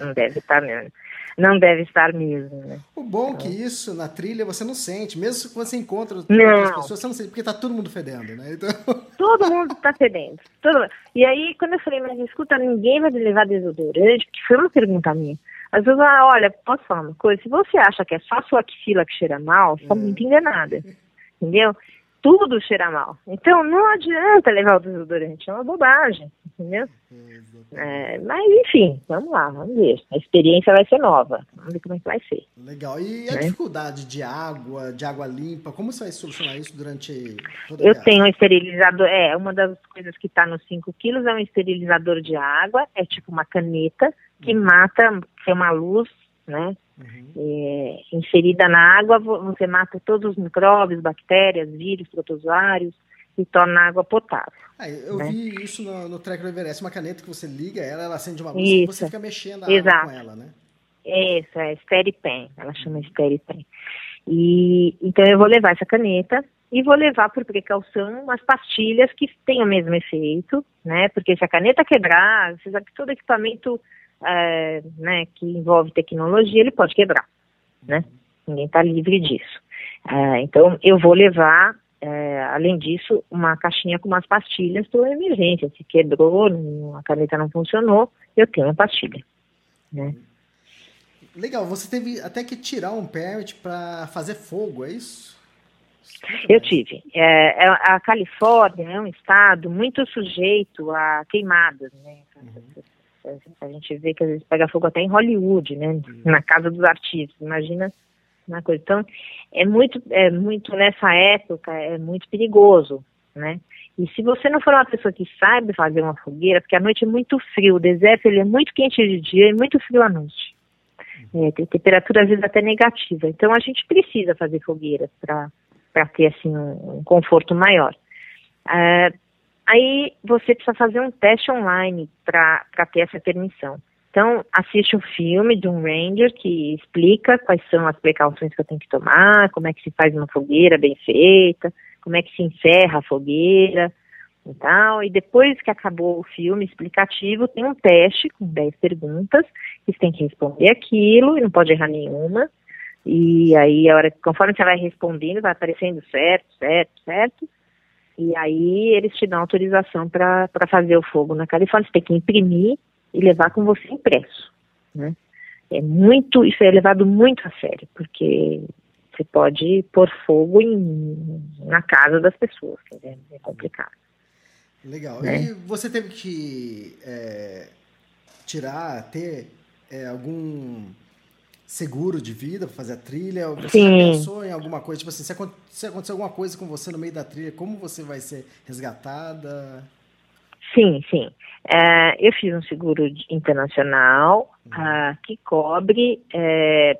Não deve estar mesmo. Não deve estar mesmo, né? O bom é que então isso, na trilha, você não sente. Mesmo quando você encontra outras pessoas, você não sente, porque tá todo mundo fedendo, né? Então... *laughs* Todo mundo tá fedendo. Todo... E aí, quando eu falei, mas escuta, ninguém vai levar desodorante, que foi uma pergunta minha. Às vezes, ah, olha, posso falar uma coisa? Se você acha que é só a sua axila que cheira mal, você está muito enganada. Entendeu? Tudo cheira mal. Então, não adianta levar o desodorante, é uma bobagem, entendeu? É, mas, enfim, vamos lá, vamos ver. A experiência vai ser nova. Vamos ver como é que vai ser. Legal. E a né? dificuldade de água, de água limpa, como você vai solucionar isso durante toda a Eu tenho um esterilizador, é, uma das coisas que está nos 5 quilos é um esterilizador de água, é tipo uma caneta, que mata, que é uma luz, né? Uhum. É, inserida na água, você mata todos os micróbios, bactérias, vírus, protozoários e torna a água potável. Ah, eu né? vi isso no, no Tracker Everest, uma caneta que você liga ela, ela acende uma luz isso. e você fica mexendo a Exato. água com ela, né? Isso, é Steripen, ela chama Steripen. E então eu vou levar essa caneta e vou levar por precaução umas pastilhas que têm o mesmo efeito, né? Porque se a caneta quebrar, você sabe que todo equipamento é, né, que envolve tecnologia, ele pode quebrar, né? Ninguém está livre disso. É, então, eu vou levar, é, além disso, uma caixinha com umas pastilhas para emergência. Se quebrou, a caneta não funcionou, eu tenho uma pastilha, né? Legal, você teve até que tirar um permit para fazer fogo, é isso? Eu tive. É, é, a Califórnia é um estado muito sujeito a queimadas, né? Uhum. A gente vê que às vezes pega fogo até em Hollywood, né? Uhum. Na casa dos artistas. Imagina uma coisa. Então, é muito, é muito nessa época é muito perigoso, né? E se você não for uma pessoa que sabe fazer uma fogueira, porque a noite é muito frio, o deserto ele é muito quente de dia e muito frio à noite. É, tem temperatura às vezes até negativa. Então a gente precisa fazer fogueiras para ter assim um, um conforto maior. É, aí você precisa fazer um teste online para ter essa permissão. Então, assiste um filme de um ranger que explica quais são as precauções que eu tenho que tomar, como é que se faz uma fogueira bem feita, como é que se encerra a fogueira, e tal. E depois que acabou o filme explicativo, tem um teste com 10 perguntas, que você tem que responder aquilo, e não pode errar nenhuma. E aí, a hora, conforme você vai respondendo, vai aparecendo certo, certo, certo. E aí eles te dão autorização para fazer o fogo na Califórnia. Você tem que imprimir e levar com você impresso, né? É muito, isso é levado muito a sério, porque você pode pôr fogo em, na casa das pessoas, é, é complicado. Legal. Né? E você teve que é, tirar, ter é, algum seguro de vida para fazer a trilha? Você Sim. pensou em alguma coisa? Tipo assim, se, se acontecer alguma coisa com você no meio da trilha, como você vai ser resgatada? Sim, sim. É, eu fiz um seguro internacional uh, que cobre é,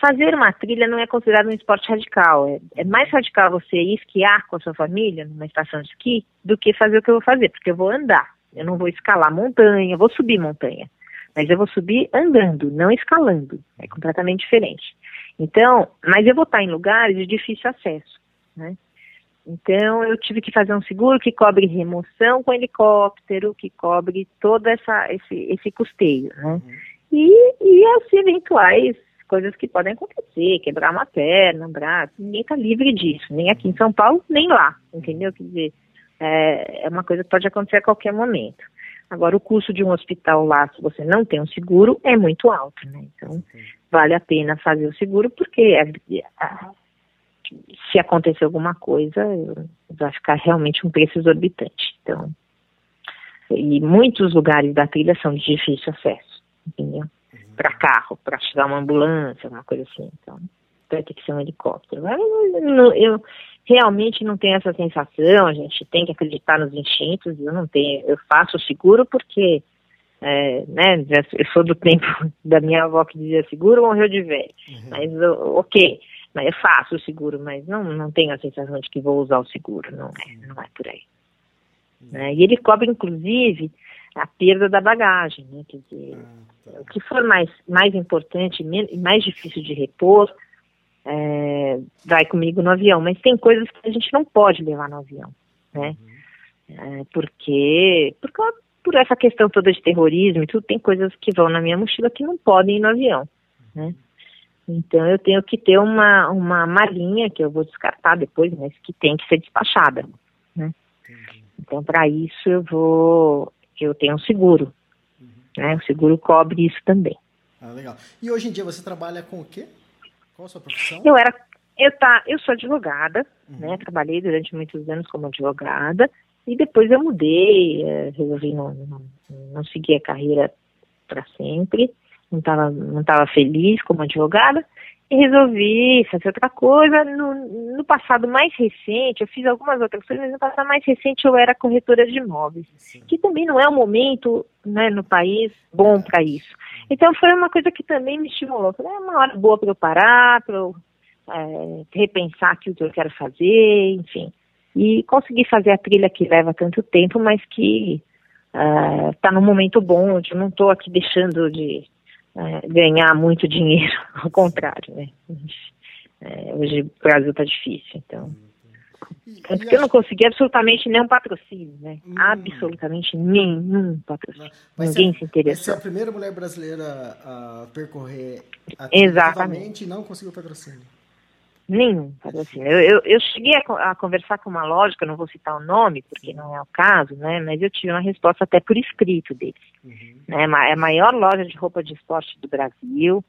fazer uma trilha não é considerado um esporte radical. É, é, mais radical você ir esquiar com a sua família numa estação de esqui do que fazer o que eu vou fazer, porque eu vou andar. Eu não vou escalar montanha, vou subir montanha. Mas eu vou subir andando, não escalando. É completamente diferente. Então, mas eu vou estar em lugares de difícil acesso, né? Então, eu tive que fazer um seguro que cobre remoção com helicóptero, que cobre todo essa, esse, esse custeio, né? Uhum. E, e as eventuais coisas que podem acontecer, quebrar uma perna, um braço, ninguém está livre disso, nem aqui em São Paulo, nem lá, entendeu? Quer dizer, é, é uma coisa que pode acontecer a qualquer momento. Agora, o custo de um hospital lá, se você não tem um seguro, é muito alto, né? Então, vale a pena fazer o seguro, porque é, é, se acontecer alguma coisa, vai ficar realmente um preço exorbitante. Então, e muitos lugares da trilha são de difícil acesso, entendeu? para carro, para chegar uma ambulância, uma coisa assim. Então, vai ter que ser um helicóptero. Eu, eu, realmente não tenho essa sensação, a gente tem que acreditar nos instintos, eu não tenho, eu faço seguro porque, é, né, eu sou do tempo *laughs* da minha avó que dizia seguro morreu de velho, uhum. mas ok, mas eu faço o seguro, mas não, não tenho a sensação de que vou usar o seguro, não é, não é por aí. Uhum. Né? E ele cobre, inclusive, a perda da bagagem, né, quer dizer... Ah o que for mais, mais importante e mais difícil de repor, é, vai comigo no avião. Mas tem coisas que a gente não pode levar no avião, né? É, porque, porque por essa questão toda de terrorismo e tudo, tem coisas que vão na minha mochila que não podem ir no avião, né? Então eu tenho que ter uma, uma malinha que eu vou descartar depois, mas que tem que ser despachada, né? Então para isso eu vou, eu tenho um seguro, né? O seguro cobre isso também. Ah, legal. E hoje em dia você trabalha com o quê? Qual a sua profissão? Eu era, eu tá, eu sou advogada, uhum. né? Trabalhei durante muitos anos como advogada e depois eu mudei, é, resolvi não, não, não seguir a carreira para sempre, não estava não tava feliz como advogada resolvi fazer outra coisa. No, no, passado mais recente, eu fiz algumas outras coisas, mas no passado mais recente eu era corretora de imóveis, Sim. que também não é um momento né, no país bom para isso. Então foi uma coisa que também me estimulou. Falei, é uma hora boa para eu parar, para eu é, repensar aquilo que eu quero fazer, enfim. E conseguir fazer a trilha que leva tanto tempo, mas que está uh, num momento bom, onde eu não estou aqui deixando de é, ganhar muito dinheiro, *laughs* ao contrário, né? É, hoje o Brasil está difícil, então Porque eu não consegui absolutamente nenhum patrocínio, né? Hum. Absolutamente nenhum patrocínio. Ninguém se interessou. Você é a primeira mulher brasileira a percorrer Exatamente e não conseguiu patrocínio. Nenhum patrocínio. Eu, eu, eu cheguei a, a, conversar com uma eu não vou citar o nome, porque não é o caso, né? Mas eu tive uma resposta até por escrito deles. Uhum. Né, é a maior loja de roupa de esporte do Brasil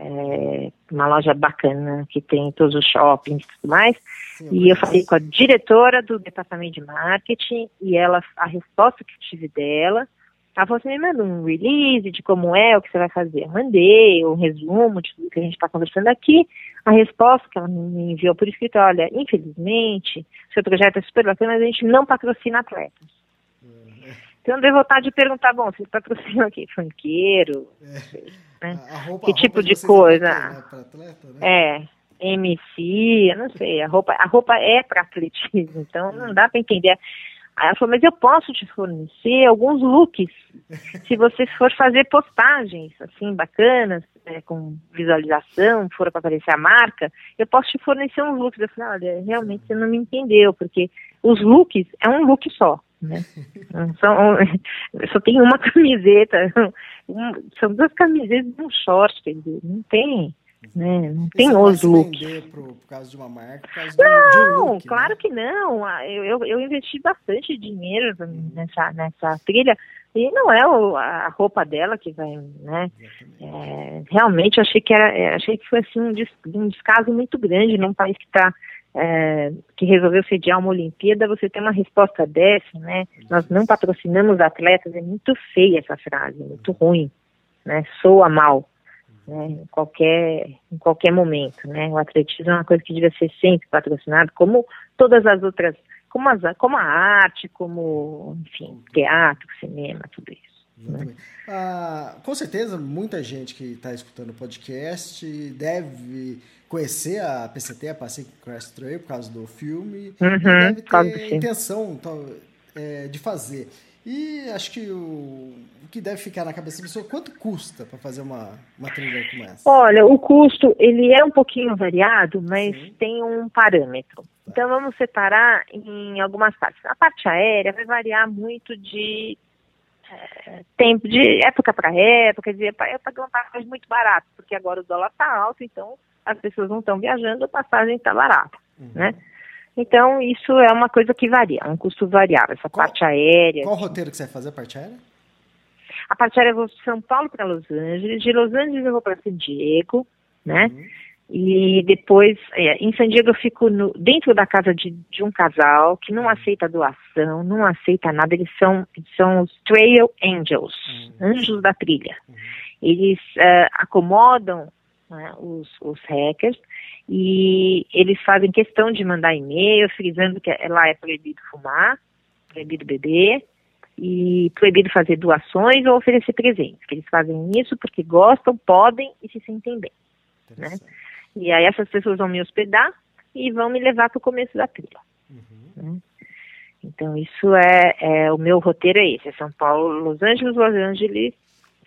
é uma loja bacana que tem todos os shoppings e tudo mais. Sim, e eu falei com a diretora do departamento de marketing e ela, a resposta que tive dela, ela falou assim, me manda um release de como é, o que você vai fazer. Eu mandei um resumo de tudo que a gente está conversando aqui. A resposta que ela me enviou por escrito, olha, infelizmente, seu projeto é super bacana, mas a gente não patrocina atletas. Uhum. Então eu dei vontade de perguntar, bom, vocês patrocinam aqui funkeiro? É né? Roupa, que tipo de coisa? Né, atleta, né? É, MC, eu não sei, a roupa, a roupa é para atletismo, então não dá para entender. Aí ela falou, mas eu posso te fornecer alguns looks, se você for fazer postagens, assim, bacanas, né, com visualização, for para aparecer a marca, eu posso te fornecer uns looks. Eu falei, olha, realmente você não me entendeu, porque os looks é um look só né? *laughs* São, só tem uma *laughs* camiseta, um, são duas camisetas e um short, quer dizer, não tem, né? Não tem os looks. Por, por causa de uma marca, por não, um look, né? claro né? que não. Ah, eu, eu, eu, investi bastante dinheiro nessa, nessa trilha. E não é o, a roupa dela que vai, né? É, realmente achei que era, achei que foi assim um, des, um descaso muito grande num país que está é, que resolveu sediar uma Olimpíada, você tem uma resposta dessa, né? Nós não patrocinamos atletas, é muito feia essa frase, muito ruim, né? Soa mal, né? Em qualquer, em qualquer momento, né? O atletismo é uma coisa que devia ser sempre patrocinado, como todas as outras, como, as, como a arte, como, enfim, teatro, cinema, tudo isso. Né? Ah, com certeza, muita gente que está escutando o podcast deve conhecer a PCT, a Pacific Crest Trail, por causa do filme, uhum, deve ter intenção é, de fazer. E acho que o, o, que deve ficar na cabeça da pessoa, quanto custa para fazer uma, uma trilha como essa? Olha, o custo, ele é um pouquinho variado, mas Sim. tem um parâmetro. Tá. Então vamos separar em algumas partes. A parte aérea vai variar muito de é, tempo, de época para época, quer dizer, eu paguei uma passagem muito barata, porque agora o dólar está alto, então as pessoas não estão viajando, a passagem está barata, uhum. né? Então, isso é uma coisa que varia, é um custo variável, essa qual, parte aérea. Qual roteiro que você vai fazer, a parte aérea? A parte aérea eu vou de São Paulo para Los Angeles, de Los Angeles eu vou para San Diego, né? Uhum. E depois, é, em San Diego eu fico no, dentro da casa de, de, um casal que não aceita doação, não aceita nada, eles são, são os Trail Angels, uhum. anjos da trilha. Uhum. Eles uh, acomodam né, os, os hackers, e eles fazem questão de mandar e-mail frisando que lá é proibido fumar, proibido beber e proibido fazer doações ou oferecer presentes. Que eles fazem isso porque gostam, podem e se sentem bem. Né? E aí essas pessoas vão me hospedar e vão me levar para o começo da trilha. Uhum. Né? Então isso é, é, o meu roteiro é esse, é São Paulo, Los Angeles, Los Angeles,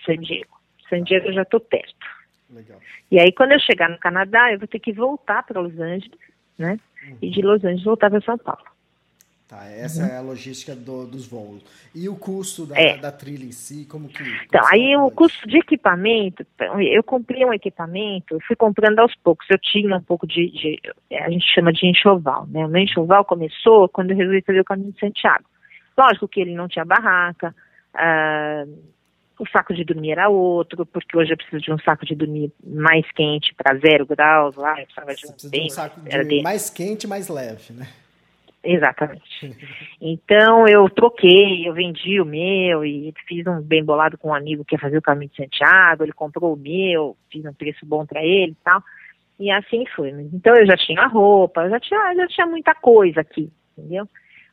San Diego. San Diego eu já estou perto. Legal. E aí, quando eu chegar no Canadá, eu vou ter que voltar para Los Angeles, né? Uhum. E de Los Angeles voltar para São Paulo. Tá, essa uhum. é a logística do, dos voos. E o custo da, é. da trilha em si, como que... Como então, aí o custo de equipamento, eu comprei um equipamento, fui comprando aos poucos. Eu tinha um pouco de, de, a gente chama de enxoval, né? O meu enxoval começou quando eu resolvi fazer o caminho de Santiago. Lógico que ele não tinha barraca, uh, o saco de dormir era outro, porque hoje eu preciso de um saco de dormir mais quente para zero graus lá, eu precisava de um, bem, de um saco de de... mais quente, mais leve, né? Exatamente. Então eu troquei, eu vendi o meu e fiz um bem bolado com um amigo que ia fazer o caminho de Santiago, ele comprou o meu, fiz um preço bom para ele e tal. E assim foi. Então eu já tinha roupa, já tinha, já tinha muita coisa aqui, entendeu?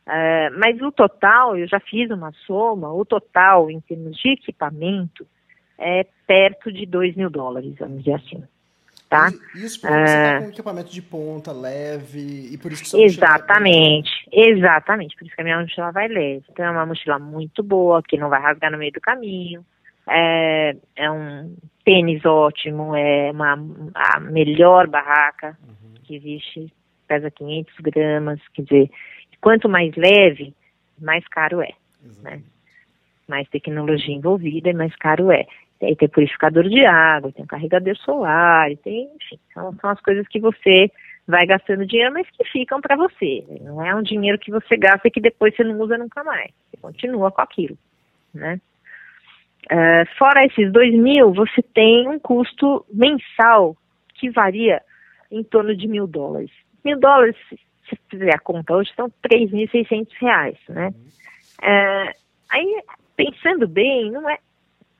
Uh, mas o total, eu já fiz uma soma, o total em termos de equipamento é perto de 2 mil dólares, vamos dizer assim. Tá? Isso porque uh, você está com equipamento de ponta, leve, e por isso que sua Exatamente, exatamente, por isso que a minha mochila vai leve. Então é uma mochila muito boa, que não vai rasgar no meio do caminho, é, é um tênis ótimo, é uma, a melhor barraca uhum. que existe pesa 500 gramas, quer dizer, quanto mais leve, mais caro é, né? Mais tecnologia envolvida, mais caro é. Tem, tem purificador de água, tem carregador solar, tem, enfim, são, são as coisas que você vai gastando dinheiro, mas que ficam para você. Não é um dinheiro que você gasta e que depois você não usa nunca mais. Você continua com aquilo, né? Uh, fora esses dois mil, você tem um custo mensal que varia em torno de mil dólares. Mil dólares, se fizer a conta hoje, são 3.600 reais, né? Uh, aí, pensando bem, não é...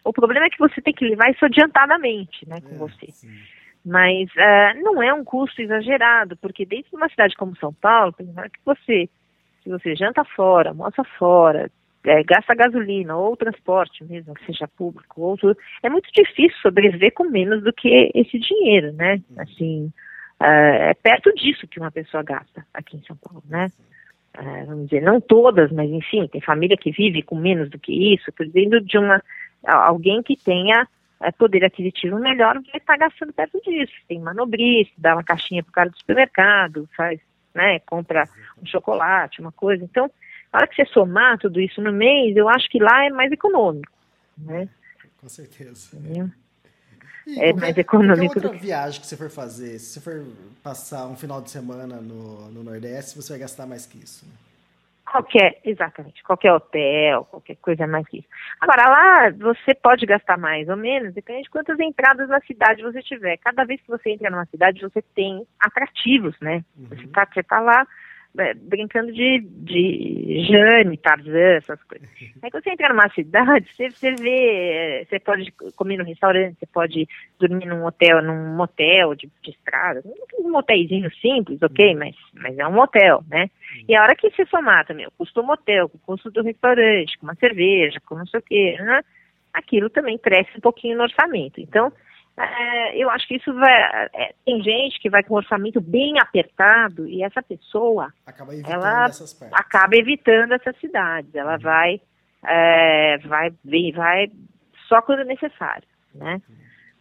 O problema é que você tem que levar isso adiantadamente, né, com é, você. Sim. Mas uh, não é um custo exagerado, porque dentro de uma cidade como São Paulo, tem hora que você, se você janta fora, almoça fora, é, gasta gasolina ou transporte mesmo, que seja público ou tudo, é muito difícil sobreviver com menos do que esse dinheiro, né? Uhum. Assim, é perto disso que uma pessoa gasta aqui em São Paulo, né? Uh, vamos dizer, não todas, mas enfim, tem família que vive com menos do que isso, por dentro de uma alguém que tenha é, poder aquisitivo melhor vai estar gastando perto disso. Tem manobrista, dá uma caixinha pro cara do supermercado, faz, né, compra um chocolate, uma coisa. Então, na hora que você somar tudo isso no mês, eu acho que lá é mais econômico, né? Com certeza. E é mais econômico. Qualquer outra viagem que você for fazer, se você for passar um final de semana no, no Nordeste, você vai gastar mais que isso. Né? Qualquer, exatamente, qualquer hotel, qualquer coisa mais que isso. Agora, lá você pode gastar mais ou menos, depende de quantas entradas na cidade você tiver. Cada vez que você entra numa cidade, você tem atrativos, né? Uhum. Você, tá, você tá lá é, brincando de, de Jane, Tarzan, essas coisas. Aí quando você entra numa cidade, você, você vê, você pode comer no restaurante, você pode dormir num hotel, num motel de, de estrada, um motelzinho simples, ok, mas, mas é um motel, né? E a hora que você somar também o custo do motel, o custo do restaurante, com uma cerveja, com não sei o quê, né? aquilo também cresce um pouquinho no orçamento. Então, é, eu acho que isso vai. É, tem gente que vai com um orçamento bem apertado e essa pessoa acaba evitando ela essas partes. acaba evitando essas cidades. Ela uhum. vai, é, vai, vai só quando necessário, né?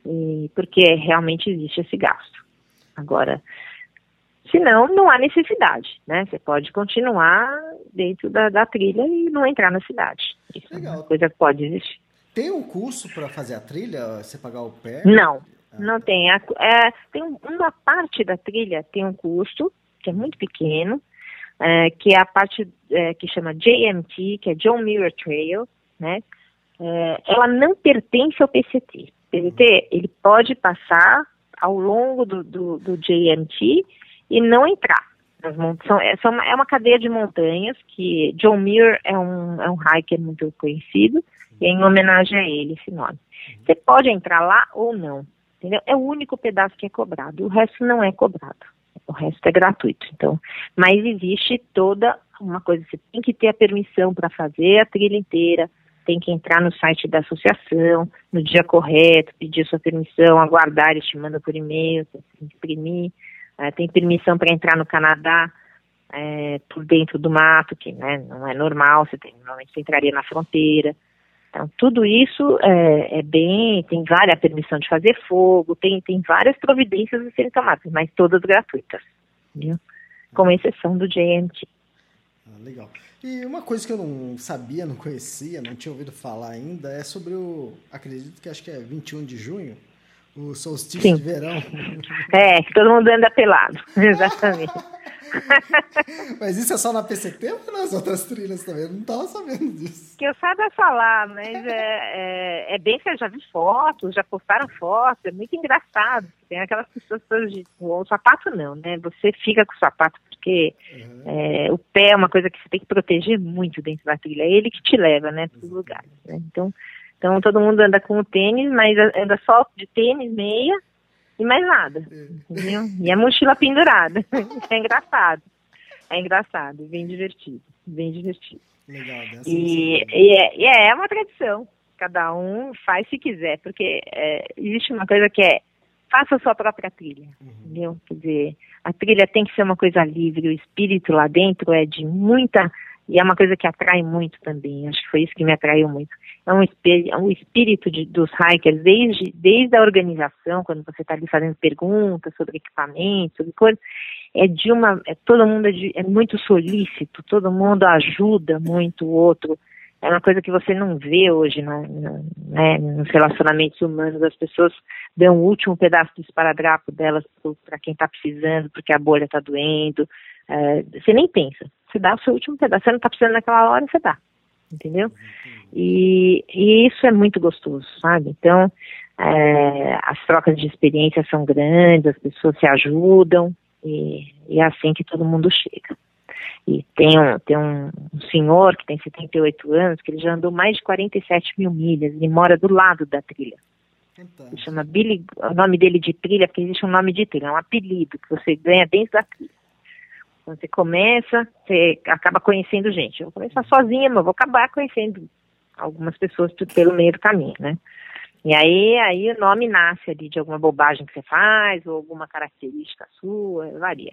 E, porque realmente existe esse gasto. Agora, senão não há necessidade, né? Você pode continuar dentro da, da trilha e não entrar na cidade. Isso Legal. é uma coisa que pode existir. Tem um curso para fazer a trilha, você pagar o pé? Não, ah. não tem. É, tem uma parte da trilha tem um custo, que é muito pequeno, é, que é a parte é, que chama JMT, que é John Muir Trail, né? É, ela não pertence ao PCT. PCT, ele pode passar ao longo do, do, do JMT e não entrar. São, é, são, é uma cadeia de montanhas que John Muir é um, é um hiker muito conhecido em homenagem a ele esse nome. Você pode entrar lá ou não, entendeu? É o único pedaço que é cobrado, o resto não é cobrado. O resto é gratuito. Então, mas existe toda uma coisa, você tem que ter a permissão para fazer a trilha inteira, tem que entrar no site da associação no dia correto, pedir sua permissão, aguardar, eles te mandam por e-mail, tem que imprimir, é, tem permissão para entrar no Canadá é, por dentro do mato, que né, não é normal, você tem, normalmente você entraria na fronteira. Então, tudo isso é, é, bem, tem várias, permissão de fazer fogo, tem, tem várias providências a serem tomadas, mas todas gratuitas, viu? com exceção do JMT. Ah, legal. E uma coisa que eu não sabia, não conhecia, não tinha ouvido falar ainda, é sobre o, acredito que acho que é 21 de junho, o solstício Sim. de verão. É, que todo mundo anda pelado, *laughs* exatamente. *laughs* *laughs* mas isso é só na PCT ou nas outras trilhas também? Eu não estava sabendo disso. Que eu saiba falar, mas é, é, é, bem que eu já vi fotos, já postaram fotos, é muito engraçado. Tem aquelas pessoas de. O sapato não, né? Você fica com o sapato porque uhum. é, o pé é uma coisa que você tem que proteger muito dentro da trilha. É ele que te leva, né, para os lugares. Né? Então, então todo mundo anda com o tênis, mas anda só de tênis, meia e mais nada. Entendeu? E a mochila pendurada. *laughs* é engraçado. É engraçado, bem divertido. Bem divertido. Legal, e, e, é, e é, é uma tradição. Cada um faz se quiser, porque é, existe uma coisa que é faça a sua própria trilha. Uhum. Entendeu? Quer dizer, a trilha tem que ser uma coisa livre, o espírito lá dentro é de muita. E é uma coisa que atrai muito também. Acho que foi isso que me atraiu muito é um, é um espírito de, dos hikers, desde, desde a organização, quando você está ali fazendo perguntas sobre equipamentos, sobre coisas, é de uma, é, todo mundo é, de, é muito solícito, todo mundo ajuda muito o outro. É uma coisa que você não vê hoje né, né, nos relacionamentos humanos. As pessoas dão o último pedaço do esparadrapo delas para quem está precisando, porque a bolha está doendo. É, você nem pensa. Você dá o seu último pedaço. Você não está precisando naquela hora, você dá. Entendeu? E, e isso é muito gostoso, sabe? Então, é, as trocas de experiência são grandes, as pessoas se ajudam e, e é assim que todo mundo chega. E tem, um, tem um, um, senhor que tem 78 anos, que ele já andou mais de 47 mil milhas, ele mora do lado da trilha. Ele chama Billy, o nome dele de trilha, porque existe um nome de trilha, é um apelido que você ganha dentro da trilha. Quando você começa, você acaba conhecendo gente. Eu vou começar sozinha, mas vou acabar conhecendo algumas pessoas pelo meio do caminho, né? E aí, aí o nome nasce ali de alguma bobagem que você faz, ou alguma característica sua, varia.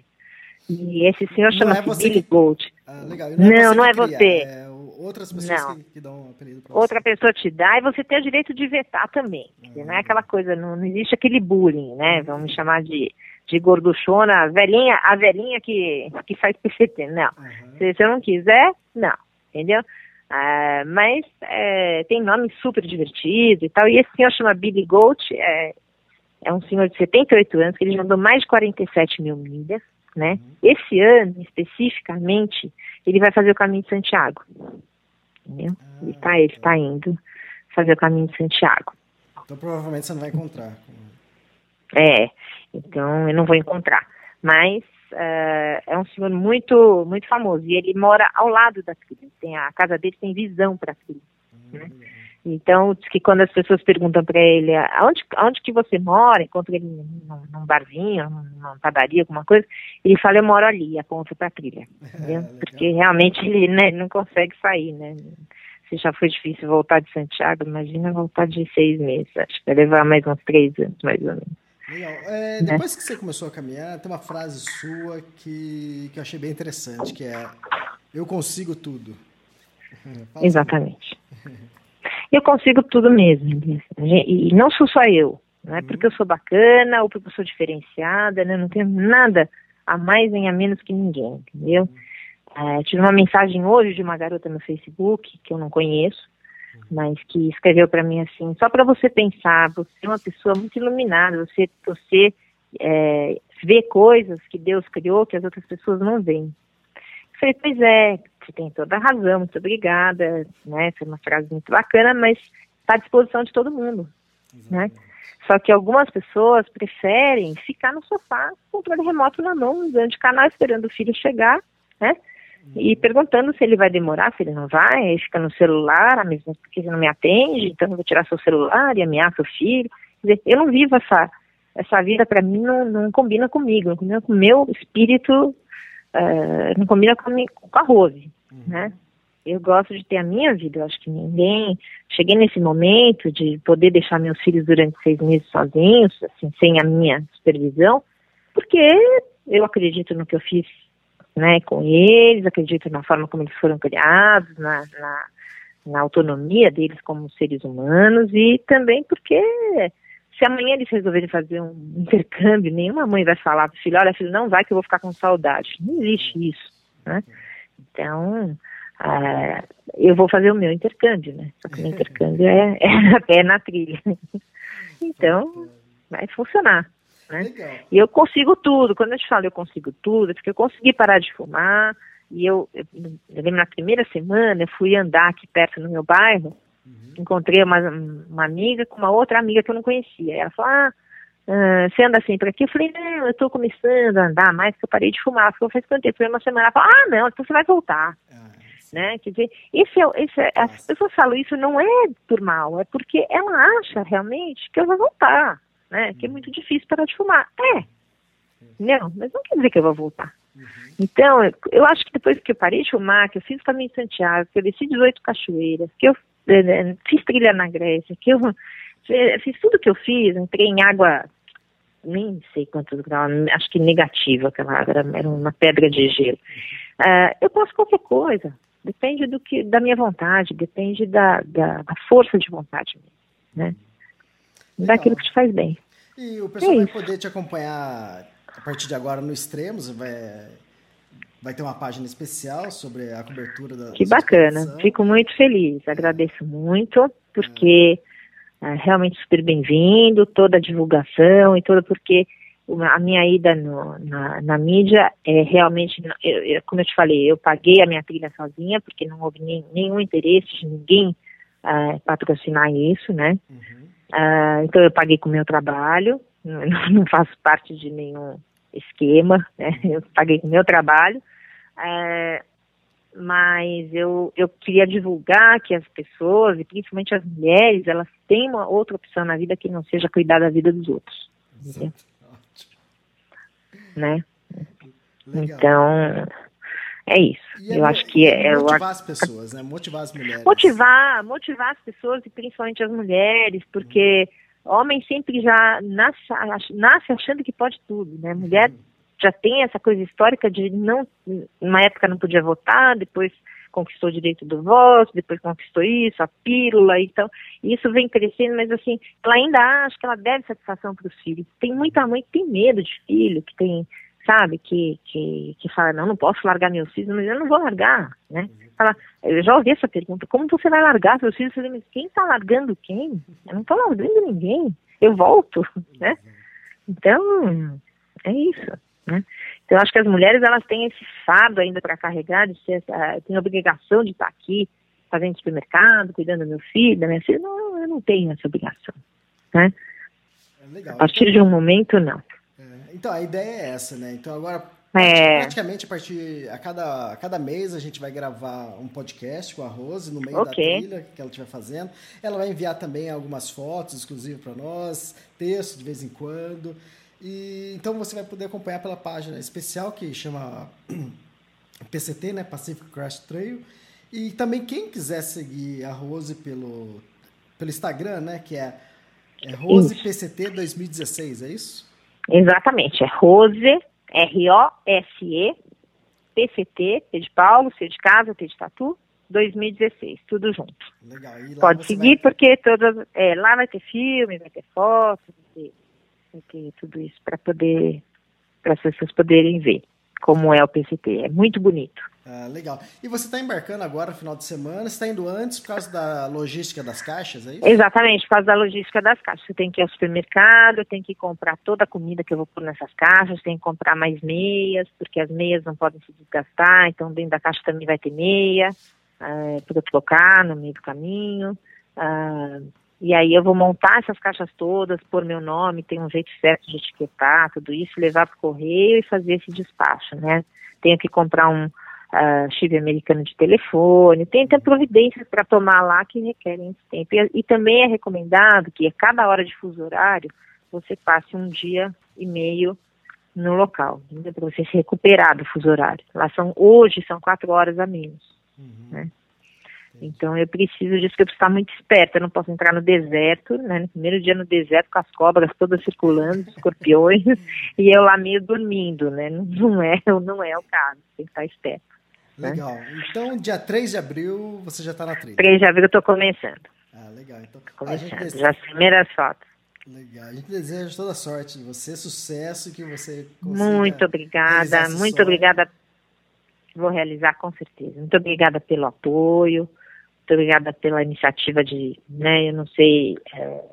E esse senhor chama-se é Billy que... Gold. Ah, legal. Não, não é você. Não é você. É outras pessoas não. Que, que, dão um apelido pra Outra você. pessoa te dá e você tem o direito de vetar também. Uhum. Não é aquela coisa, não, não, existe aquele bullying, né? Vamos me chamar de, de gorduchona, a velhinha, a velhinha que, que faz PCT. Não. Uhum. Se você não quiser, não. Entendeu? Uh, mas é, tem nome super divertido e tal. E esse senhor chama Billy Goat, é, é um senhor de 78 anos, que ele já andou mais de 47 mil milhas, né? Uhum. Esse ano, especificamente, ele vai fazer o caminho de Santiago. Entendeu? Ah, ele está ele tá indo fazer o caminho de Santiago. Então provavelmente você não vai encontrar. É, então eu não vou encontrar. Mas uh, é um senhor muito, muito famoso e ele mora ao lado da trilha. Tem a casa dele tem visão para a trilha. Uhum. Né? Então, diz que quando as pessoas perguntam para ele aonde, aonde que você mora, encontra ele num, num barzinho, numa padaria, alguma coisa, ele fala, eu moro ali, aponta para a trilha. *laughs* É, Porque realmente ele né, não consegue sair, né? Se já foi difícil voltar de Santiago, imagina voltar de seis meses. Acho que vai levar mais uns três anos, mais ou menos. Legal. É, né? depois que você começou a caminhar, tem uma frase sua que, que eu achei bem interessante, que é eu consigo tudo. *laughs* Fala Exatamente. eu consigo tudo mesmo. E não sou só eu. Não é uhum. porque eu sou bacana ou porque eu sou diferenciada, né? não tenho nada a mais nem a menos que ninguém, entendeu? Uhum. É, tive uma mensagem hoje de uma garota no Facebook, que eu não conheço, mas que escreveu para mim assim, só para você pensar, você é uma pessoa muito iluminada, você, você é, vê coisas que Deus criou que as outras pessoas não veem. Eu falei, pois é, você tem toda a razão, muito obrigada, né? Foi uma frase muito bacana, mas está à disposição de todo mundo, né? Só que algumas pessoas preferem ficar no sofá com o controle remoto na mão, usando de canal, esperando o filho chegar, né? E perguntando se ele vai demorar, se ele não vai, aí fica no celular, ah, mas porque você não me atende, então eu vou tirar seu celular e ameaça o filho. Quer dizer, eu não vivo essa, essa vida, para mim, não, não combina comigo, não combina com o meu espírito, uh, não combina com, com a Rose, uhum. né? Eu gosto de ter a minha vida, eu acho que ninguém... Cheguei nesse momento de poder deixar meus filhos durante seis meses sozinhos, assim, sem a minha supervisão, porque eu acredito no que eu fiz né, com eles, acredito na forma como eles foram criados, na, na, na autonomia deles como seres humanos e também porque se amanhã eles resolverem fazer um *laughs* intercâmbio, nenhuma mãe vai falar para o filho, olha filho, não vai que eu vou ficar com saudade. Não existe isso, né? Então, uh, eu vou fazer o meu intercâmbio, né? Só que o meu *laughs* intercâmbio é, é, é na trilha. *laughs* Então, vai funcionar. Né? E eu consigo tudo. Quando eu te falo eu consigo tudo, é porque eu consegui parar de fumar. E eu, eu, eu lembro na primeira semana, eu fui andar aqui perto no meu bairro, uhum. encontrei uma, uma amiga com uma outra amiga que eu não conhecia. Ela falou, ah, uh, você anda sempre aqui? Eu falei, não, eu estou começando a andar mais, que eu parei de fumar. Ela falou, faz quanto tempo? Foi uma semana. Ela falou, ah, não, então você vai voltar. Ah, né? Quer dizer, esse é, esse é, as pessoas falam isso não é por mal, é porque ela acha realmente que eu vou voltar né? Que é muito difícil parar de fumar. É. Não, mas não quer dizer que eu vou voltar. Uhum. Então, eu, acho que depois que eu parei de fumar, que eu fiz o caminho de Santiago, que eu desci 18 cachoeiras, que eu eh, fiz trilha na Grécia, que eu *laughs* eh, fiz tudo que eu fiz, entrei em água, nem sei quantos graus, acho que negativa aquela água, era, era uma pedra de gelo. Uh, eu posso qualquer coisa, depende do que, da minha vontade, depende da, da, da força de vontade, né? Daquilo que te faz bem. E o pessoal é vai poder te acompanhar a partir de agora no Extremos vai, vai ter uma página especial sobre a cobertura da. Que bacana, fico muito feliz, agradeço muito, porque é. É, realmente super bem-vindo, toda a divulgação e toda, porque a minha ida no, na, na, mídia é realmente, eu, eu, como eu te falei, eu paguei a minha trilha sozinha, porque não houve nem, nenhum interesse de ninguém uh, patrocinar isso, né? Uhum. Uh, então eu paguei com o meu trabalho, não, *laughs* faço parte de nenhum esquema, né? *laughs* Eu paguei com o meu trabalho, uh, mas eu, eu queria divulgar que as pessoas, e principalmente as mulheres, elas têm uma outra opção na vida que não seja cuidar da vida dos outros. Entendeu? né? Legal. Então, é isso. E eu é, acho que é. Motivar eu, as pessoas, né? Motivar as mulheres. Motivar, motivar as pessoas e principalmente as mulheres, porque uhum. homem sempre já nasce, nasce achando que pode tudo, né? Mulher uhum. já tem essa coisa histórica de não, numa época não podia votar, depois conquistou o direito do voto, depois conquistou isso, a pílula, então isso vem crescendo, mas assim, ela ainda acha que ela deve satisfação para os filhos. Tem muita mãe que tem medo de filho, que tem, sabe, que, que, que fala, não, não posso largar meus filhos, mas eu não vou largar, né? Fala, eu já ouvi essa pergunta, como você vai largar seus filhos? Eu falei, mas quem está largando quem? Eu não estou largando ninguém, eu volto, né? Então, é isso, né? Então, acho que as mulheres elas têm esse fardo ainda para carregar, de ser, têm a obrigação de estar aqui fazendo supermercado, cuidando do meu filho, da minha filha. Não, eu não tenho essa obrigação, né? É legal. A partir de um momento, não. Então, a ideia é essa, né? Então, agora, é. praticamente, a partir a cada, a cada mês, a gente vai gravar um podcast com a Rose no meio okay. da trilha que ela estiver fazendo. Ela vai enviar também algumas fotos exclusivas para nós, texto de vez em quando. E, então você vai poder acompanhar pela página especial que chama *clears throat* PCT, né, Pacific Crest Trail. E também quem quiser seguir a Rose pelo, pelo Instagram, né, que é, é Rose PCT 2016, é isso? Exatamente, é Rose, R-O-S-E, PCT, P de Paulo, C de casa, T de tatu, 2016, tudo junto. Legal. Pode seguir vai... porque todas, é, lá vai ter filme, vai ter foto, vai ter ter tudo isso para poder, para as pessoas poderem ver como é o PCT. É muito bonito. Ah, legal. E você está embarcando agora no final de semana? Você está indo antes por causa da logística das caixas, é isso? Exatamente, por causa da logística das caixas. Você tem que ir ao supermercado, tem que comprar toda a comida que eu vou pôr nessas caixas, tem que comprar mais meias, porque as meias não podem se desgastar, então dentro da caixa também vai ter meia, é, para colocar no meio do caminho. Ah, e aí eu vou montar essas caixas todas, pôr meu nome, tem um jeito certo de etiquetar tudo isso, levar para o correio e fazer esse despacho, né? Tenho que comprar um uh, chip americano de telefone, tem, tem providências para tomar lá que requerem esse tempo. E, e, também é recomendado que a cada hora de fuso horário você passe um dia e meio no local, para você se recuperar do fuso horário. Lá são, hoje são quatro horas a menos, uhum. né? Então eu preciso disso, que eu preciso estar muito esperta, eu não posso entrar no deserto, né? No primeiro dia no deserto com as cobras todas circulando, escorpiões, *laughs* e eu lá meio dormindo, né? Não é, não é o caso, tem que estar esperto. Né? Legal. Né? Então, dia 3 de abril, você já está na trilha. 3 de abril eu estou começando. Ah, legal. Então, começando, deseja... já as primeiras fotos. Legal. A gente deseja toda sorte de você, sucesso, que você Muito obrigada, muito obrigada. Vou realizar com certeza. Muito obrigada pelo apoio muito obrigada pela iniciativa de, né, eu não sei, é,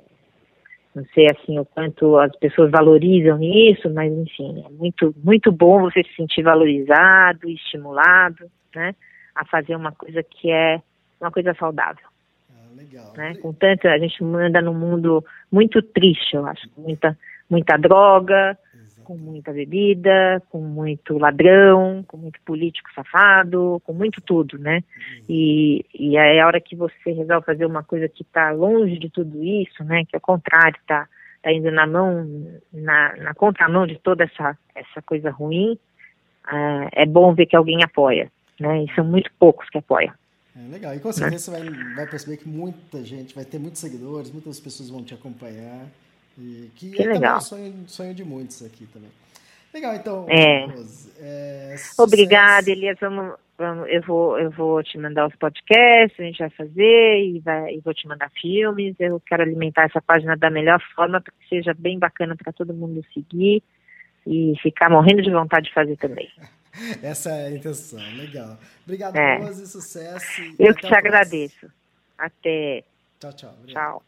não sei assim o quanto as pessoas valorizam isso, mas enfim, é muito, muito bom você se sentir valorizado, estimulado, né, a fazer uma coisa que é uma coisa saudável. Ah, legal. Né? Com tanto, a gente anda num mundo muito triste, eu acho, muita, muita droga, com muita bebida, com muito ladrão, com muito político safado, com muito tudo, né? E, e aí a hora que você resolve fazer uma coisa que está longe de tudo isso, né? Que é o contrário, está tá indo na mão, na, na contramão de toda essa, essa coisa ruim, uh, é bom ver que alguém apoia, né? E são muito poucos que apoiam. É legal, e com certeza né? você vai, vai perceber que muita gente, vai ter muitos seguidores, muitas pessoas vão te acompanhar. E que, que é legal. sonho, sonho de muitos aqui também. Legal, então. É. Rose, é Obrigada, Elias. Vamos, vamos, eu, vou, eu vou te mandar os podcasts, a gente vai fazer e, vai, e vou te mandar filmes. Eu quero alimentar essa página da melhor forma para que seja bem bacana para todo mundo seguir. e ficar morrendo de vontade de fazer também. *laughs* Essa é a intenção, legal. Obrigado, É. Rose, sucesso. Eu que te agradeço. Até. Tchau, tchau. Obrigado. Tchau.